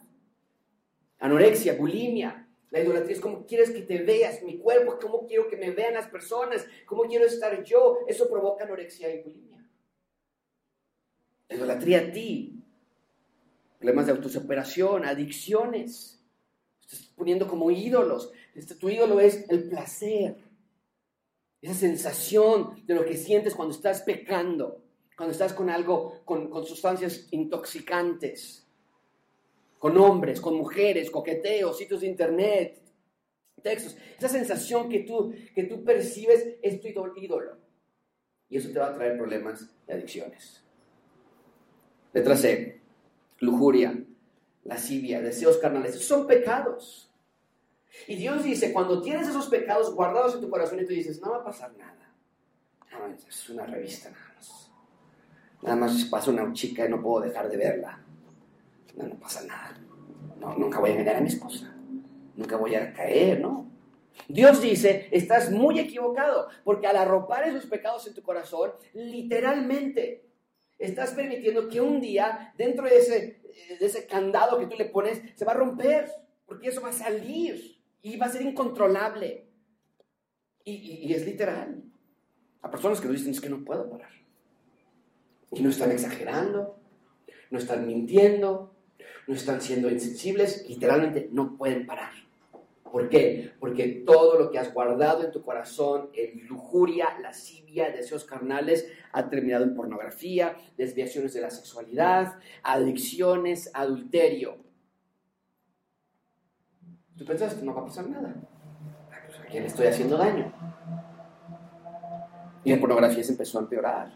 anorexia, bulimia, la idolatría es como quieres que te veas, mi cuerpo, cómo quiero que me vean las personas, cómo quiero estar yo. Eso provoca anorexia y bulimia. La idolatría a ti. Problemas de autosuperación, adicciones. Estás poniendo como ídolos. Este, tu ídolo es el placer. Esa sensación de lo que sientes cuando estás pecando, cuando estás con algo, con sustancias intoxicantes con hombres, con mujeres, coqueteos, sitios de internet, textos. Esa sensación que tú, que tú percibes es tu ídolo. Y eso te va a traer problemas de adicciones. Letra C, lujuria, lascivia, deseos carnales. Esos son pecados. Y Dios dice, cuando tienes esos pecados guardados en tu corazón y tú dices, no va a pasar nada. No, es una revista nada más. Nada más pasa una chica y no puedo dejar de verla. No, pasa nada. Nunca voy a engañar a mi esposa. Nunca voy a caer, ¿no? Dios dice, estás muy equivocado, porque al arropar esos pecados en tu corazón, literalmente estás permitiendo que un día, dentro de ese, de ese candado que tú le pones, se va a romper, porque eso va a salir y va a ser incontrolable. Y, es literal. A personas que lo dicen es que no puedo parar. Y no están exagerando, no están mintiendo, no están siendo insensibles, literalmente no pueden parar. ¿Por qué? Porque todo lo que has guardado en tu corazón, en lujuria, lascivia, deseos carnales, ha terminado en pornografía, desviaciones de la sexualidad, adicciones, adulterio. Tú pensas que no va a pasar nada. Pues, ¿A quién le estoy haciendo daño? Y la pornografía se empezó a empeorar,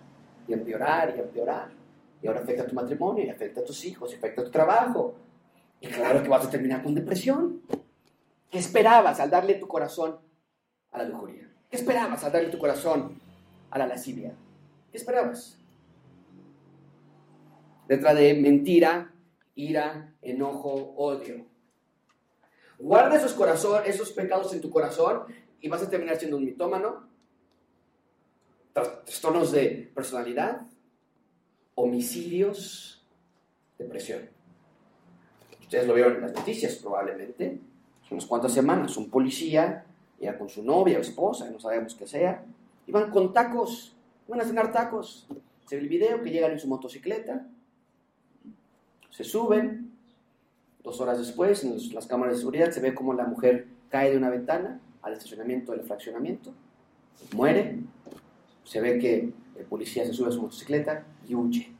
y a empeorar, y a empeorar. Ahora afecta a tu matrimonio, y afecta a tus hijos, y afecta a tu trabajo. Y claro que vas a terminar con depresión. ¿Qué esperabas al darle tu corazón a la lujuria? ¿Qué esperabas al darle tu corazón a la lascivia? ¿Qué esperabas? Letra de mentira, ira, enojo, odio. Guarda esos, corazón, esos pecados en tu corazón y vas a terminar siendo un mitómano, trastornos de personalidad, homicidios, depresión. Ustedes lo vieron en las noticias probablemente unas cuantas semanas, un policía ya con su novia o esposa, no sabemos qué sea, iban con tacos, iban a cenar tacos. Se ve el video que llegan en su motocicleta, se suben, dos horas después en las cámaras de seguridad se ve como la mujer cae de una ventana al estacionamiento del fraccionamiento, muere, se ve que el policía se sube a su motocicleta y huye.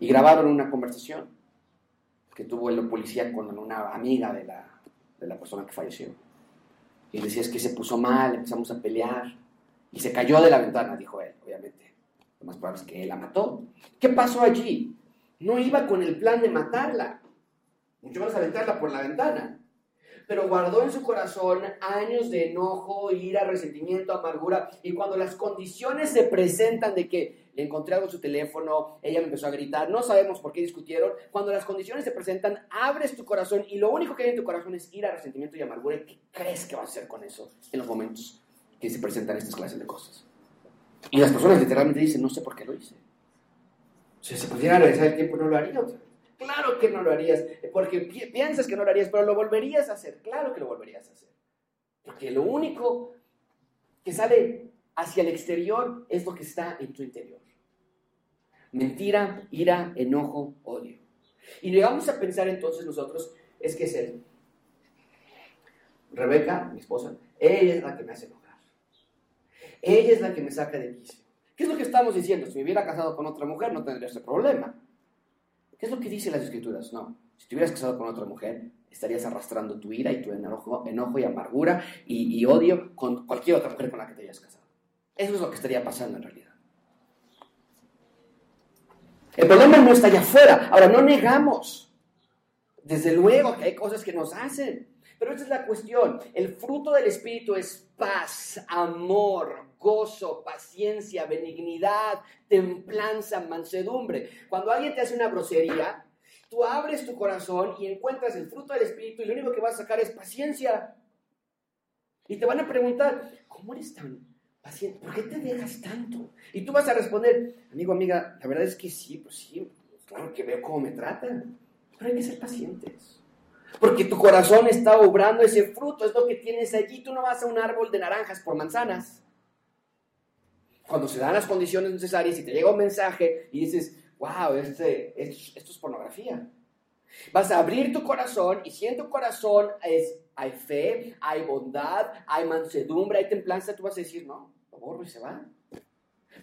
Y grabaron una conversación que tuvo el policía con una amiga de la de la persona que falleció. Y decía, es que se puso mal, empezamos a pelear. Y se cayó de la ventana, dijo él, obviamente. Lo más probable es que él la mató. ¿Qué pasó allí? No iba con el plan de matarla, mucho menos aventarla por la ventana pero guardó en su corazón años de enojo, ira, resentimiento, amargura. Y cuando las condiciones se presentan de que le encontré algo en su teléfono, ella me empezó a gritar, no sabemos por qué discutieron. Cuando las condiciones se presentan, abres tu corazón y lo único que hay en tu corazón es ira, resentimiento y amargura. ¿Qué crees que vas a hacer con eso en los momentos que se presentan estas clases de cosas? Y las personas literalmente dicen, no sé por qué lo hice. Si se pudiera regresar el tiempo, no lo haría Claro que no lo harías, porque piensas que no lo harías, pero lo volverías a hacer. Claro que lo volverías a hacer. Porque lo único que sale hacia el exterior es lo que está en tu interior. Mentira, ira, enojo, odio. Y llegamos a pensar entonces nosotros, es que es él. Rebeca, mi esposa, ella es la que me hace enojar. Ella es la que me saca de quicio. ¿Qué es lo que estamos diciendo? Si me hubiera casado con otra mujer no tendría ese problema. ¿Qué es lo que dicen las escrituras? No, si te hubieras casado con otra mujer, estarías arrastrando tu ira y tu enojo, y amargura y, odio con cualquier otra mujer con la que te hayas casado. Eso es lo que estaría pasando en realidad. El problema no está allá afuera. Ahora, no negamos. Desde luego que hay cosas que nos hacen. Pero esa es la cuestión. El fruto del Espíritu es paz, amor, gozo, paciencia, benignidad, templanza, mansedumbre. Cuando alguien te hace una grosería, tú abres tu corazón y encuentras el fruto del Espíritu y lo único que vas a sacar es paciencia. Y te van a preguntar, ¿cómo eres tan paciente? ¿Por qué te dejas tanto? Y tú vas a responder, amigo, amiga, la verdad es que sí, pues sí, claro que veo cómo me tratan, pero hay que ser pacientes. Porque tu corazón está obrando ese fruto, es lo que tienes allí. Tú no vas a un árbol de naranjas por manzanas. Cuando se dan las condiciones necesarias y te llega un mensaje y dices, wow, este, esto, es pornografía. Vas a abrir tu corazón y si en tu corazón es, hay fe, hay bondad, hay mansedumbre, hay templanza, tú vas a decir, no, lo borro y se va.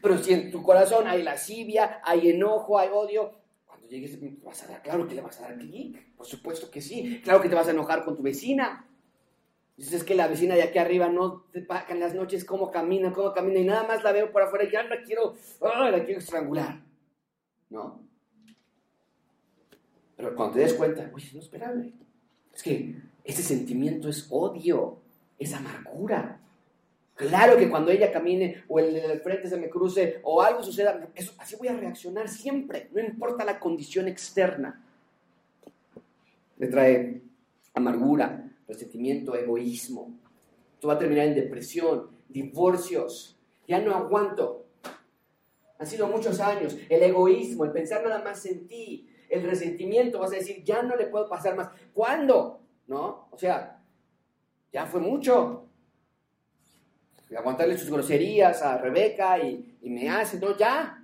Pero si en tu corazón hay lascivia, hay enojo, hay odio, llegues, vas a dar, claro que le vas a dar clic, por supuesto que sí, claro que te vas a enojar con tu vecina. Es que la vecina de aquí arriba no te en las noches cómo camina, cómo camina, y nada más la veo por afuera y ya la quiero, la quiero estrangular. ¿No? Pero cuando te des cuenta, oye, no esperable. Es que ese sentimiento es odio, es amargura. Claro que cuando ella camine o el del frente se me cruce o algo suceda, eso, así voy a reaccionar siempre, no importa la condición externa. Le trae amargura, resentimiento, egoísmo. Esto va a terminar en depresión, divorcios. Ya no aguanto. Han sido muchos años. El egoísmo, el pensar nada más en ti, el resentimiento, vas a decir, ya no le puedo pasar más. ¿Cuándo? ¿No? O sea, ya fue mucho aguantarle sus groserías a Rebeca y, me hace, no, ya.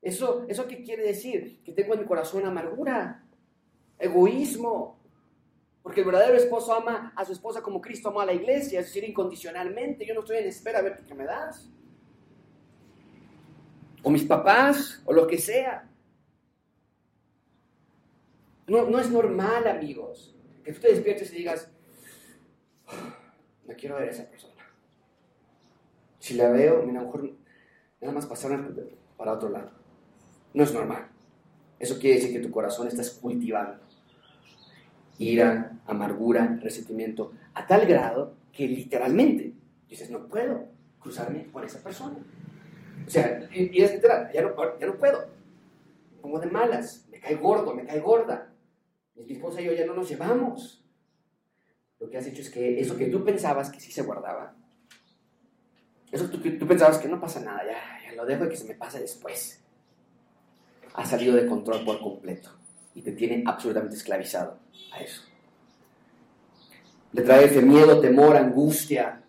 Eso, ¿Eso qué quiere decir? Que tengo en mi corazón amargura, egoísmo. Porque el verdadero esposo ama a su esposa como Cristo amó a la iglesia, es decir, incondicionalmente. Yo no estoy en espera a ver qué me das. O mis papás, o lo que sea. No, no es normal, amigos, que tú te despiertes y digas, no quiero ver a esa persona. Si la veo, a lo mejor nada más pasar para otro lado. No es normal. Eso quiere decir que tu corazón estás cultivando ira, amargura, resentimiento, a tal grado que literalmente dices, no puedo cruzarme con esa persona. O sea, y, es literal, ya no, ya no puedo. Me pongo de malas, me cae gordo, me cae gorda. Mi esposa y yo ya no nos llevamos. Lo que has hecho es que eso que tú pensabas que sí se guardaba, eso tú, tú pensabas que no pasa nada, ya, ya lo dejo y que se me pase después. Ha salido de control por completo y te tiene absolutamente esclavizado a eso. Le trae ese miedo, temor, angustia,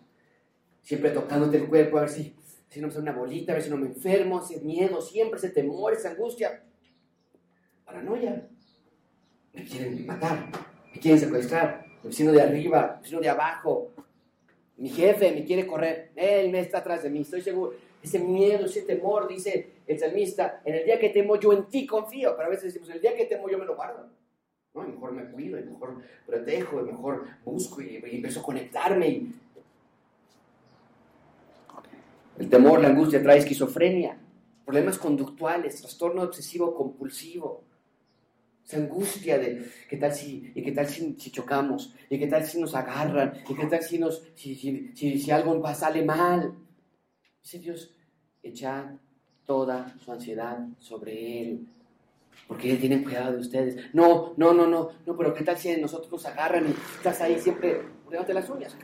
siempre tocándote el cuerpo a ver si, si no me sale una bolita, a ver si no me enfermo, ese miedo, siempre ese temor, esa angustia. Paranoia. Me quieren matar, me quieren secuestrar, el vecino de arriba, el vecino de abajo, mi jefe me quiere correr, él me está atrás de mí, estoy seguro. Ese miedo, ese temor, dice el salmista, en el día que temo yo en ti confío, pero a veces decimos, el día que temo yo me lo guardo. ¿no? mejor me cuido, y mejor protejo, y mejor busco y, empiezo a conectarme. El temor, la angustia trae esquizofrenia, problemas conductuales, trastorno obsesivo compulsivo, esa angustia de qué tal si, y qué tal si, chocamos, y qué tal si nos agarran, y qué tal si, nos, si, si, si, algo sale mal. Dice Dios, echa toda su ansiedad sobre Él, porque Él tiene cuidado de ustedes. No, no, no, no, no, pero qué tal si nosotros nos agarran y estás ahí siempre poniéndote las uñas.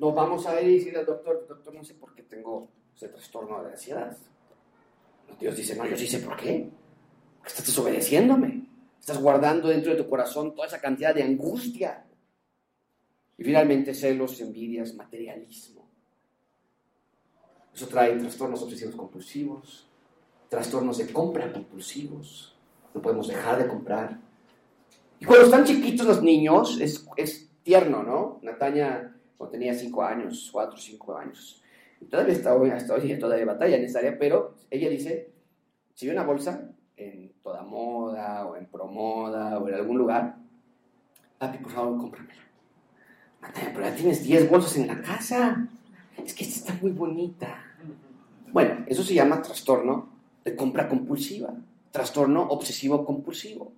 No vamos a ver y decirle al doctor, doctor, no sé por qué tengo ese trastorno de ansiedad. Dios dice, no, yo sí sé por qué. Estás desobedeciéndome. Estás guardando dentro de tu corazón toda esa cantidad de angustia. Y finalmente celos, envidias, materialismo. Eso trae trastornos obsesivos compulsivos, trastornos de compra compulsivos. No podemos dejar de comprar. Y cuando están chiquitos los niños, es, es tierno, ¿no? Nataña, cuando tenía 5 años, 4 o 5 años, todavía está, hasta hoy todavía batalla en esa área, pero ella dice, si ve una bolsa, en Toda Moda o en Promoda o en algún lugar, papi, por favor, cómpramela. pero ya tienes 10 bolsas en la casa. Es que esta está muy bonita. Bueno, eso se llama trastorno de compra compulsiva, trastorno obsesivo compulsivo.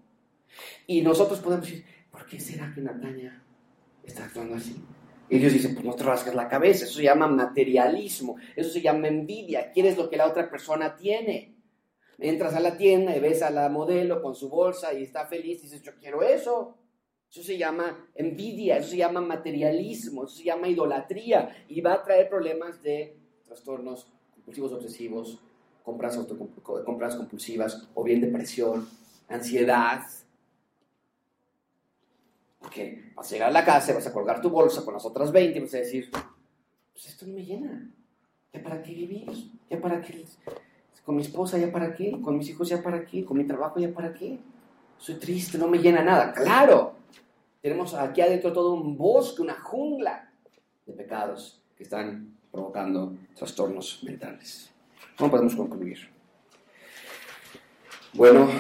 Y nosotros podemos decir, ¿por qué será que Natalia está actuando así? Y Dios dice, pues no te rasques la cabeza, eso se llama materialismo, eso se llama envidia, quieres lo que la otra persona tiene. Entras a la tienda y ves a la modelo con su bolsa y está feliz y dices, yo quiero eso. Eso se llama envidia, eso se llama materialismo, eso se llama idolatría y va a traer problemas de trastornos compulsivos obsesivos, compras, compras compulsivas o bien depresión, ansiedad. Porque vas a llegar a la casa, vas a colgar tu bolsa con las otras 20 y vas a decir, pues esto no me llena. ¿Ya para qué vivir? ¿Ya para qué? Con mi esposa ya para qué, con mis hijos ya para qué, con mi trabajo ya para qué. Soy triste, no me llena nada. Claro, tenemos aquí adentro todo un bosque, una jungla de pecados que están provocando trastornos mentales. ¿Cómo podemos concluir? Bueno,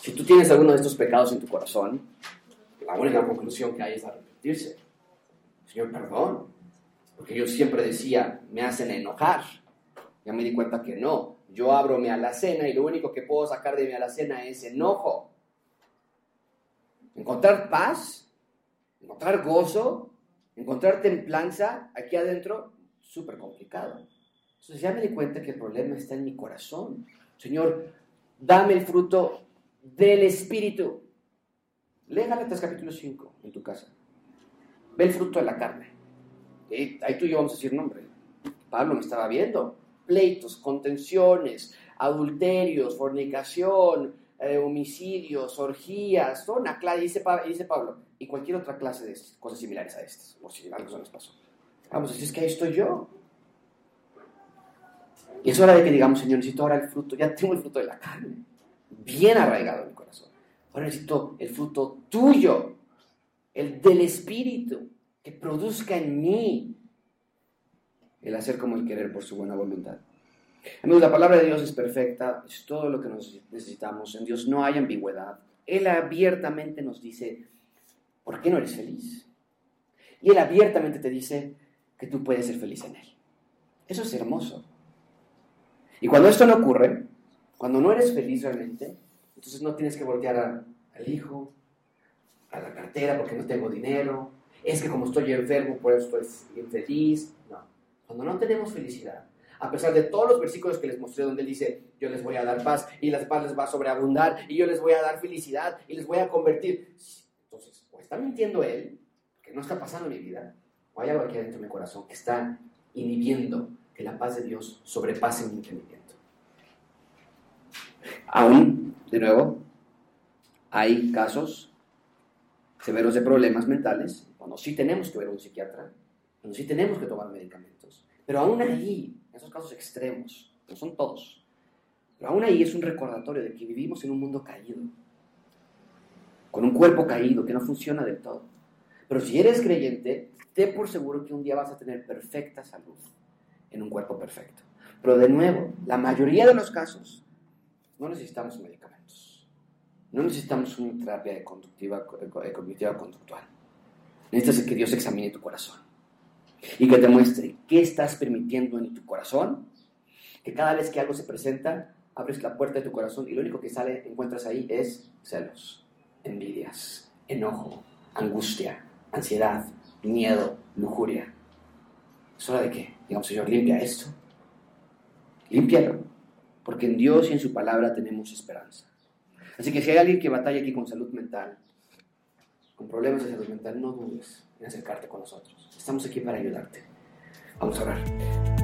si tú tienes alguno de estos pecados en tu corazón, la única conclusión que hay es arrepentirse. Señor, perdón, porque yo siempre decía, me hacen enojar. Ya me di cuenta que no. Yo abro mi alacena y lo único que puedo sacar de mi alacena es enojo. Encontrar paz, encontrar gozo, encontrar templanza aquí adentro, súper complicado. Entonces ya me di cuenta que el problema está en mi corazón. Señor, dame el fruto del Espíritu. Lee Gálatas capítulo 5 en tu casa. Ve el fruto de la carne. Y ahí tú y yo vamos a decir nombre. Pablo me estaba viendo. Pleitos, contenciones, adulterios, fornicación, eh, homicidios, orgías, toda una dice, Pablo, y cualquier otra clase de cosas similares a estas, por si algo nos pasó. Vamos a decir, es que ahí estoy yo. Y es hora de que digamos, Señor, necesito ahora el fruto, ya tengo el fruto de la carne, bien arraigado en mi corazón. Ahora necesito el fruto tuyo, el del Espíritu, que produzca en mí el hacer como el querer por su buena voluntad. Amigos, la palabra de Dios es perfecta, es todo lo que necesitamos. En Dios no hay ambigüedad. Él abiertamente nos dice, ¿por qué no eres feliz? Y Él abiertamente te dice que tú puedes ser feliz en Él. Eso es hermoso. Y cuando esto no ocurre, cuando no eres feliz realmente, entonces no tienes que voltear al hijo, a la cartera porque no tengo dinero, es que como estoy enfermo, por eso estoy infeliz. No, cuando no tenemos felicidad, a pesar de todos los versículos que les mostré donde él dice, yo les voy a dar paz y la paz les va a sobreabundar y yo les voy a dar felicidad y les voy a convertir. Entonces, o está mintiendo él, que no está pasando en mi vida, o hay algo aquí dentro de mi corazón que está inhibiendo que la paz de Dios sobrepase mi entendimiento. Aún, de nuevo, hay casos severos de problemas mentales, cuando sí tenemos que ver a un psiquiatra, cuando sí tenemos que tomar medicamentos, pero aún ahí esos casos extremos, no son todos. Pero aún ahí es un recordatorio de que vivimos en un mundo caído, con un cuerpo caído que no funciona del todo. Pero si eres creyente, ten por seguro que un día vas a tener perfecta salud en un cuerpo perfecto. Pero de nuevo, la mayoría de los casos no necesitamos medicamentos. No necesitamos una terapia conductiva, cognitiva conductual. Necesitas que Dios examine tu corazón y que te muestre qué estás permitiendo en tu corazón, que cada vez que algo se presenta, abres la puerta de tu corazón y lo único que sale, encuentras ahí es celos, envidias, enojo, angustia, ansiedad, miedo, lujuria. Es hora de que, digamos, Señor, limpia esto. Límpialo, porque en Dios y en su palabra tenemos esperanza. Así que si hay alguien que batalla aquí con salud mental, con problemas de salud mental, no dudes en acercarte con nosotros. Estamos aquí para ayudarte. Vamos a orar.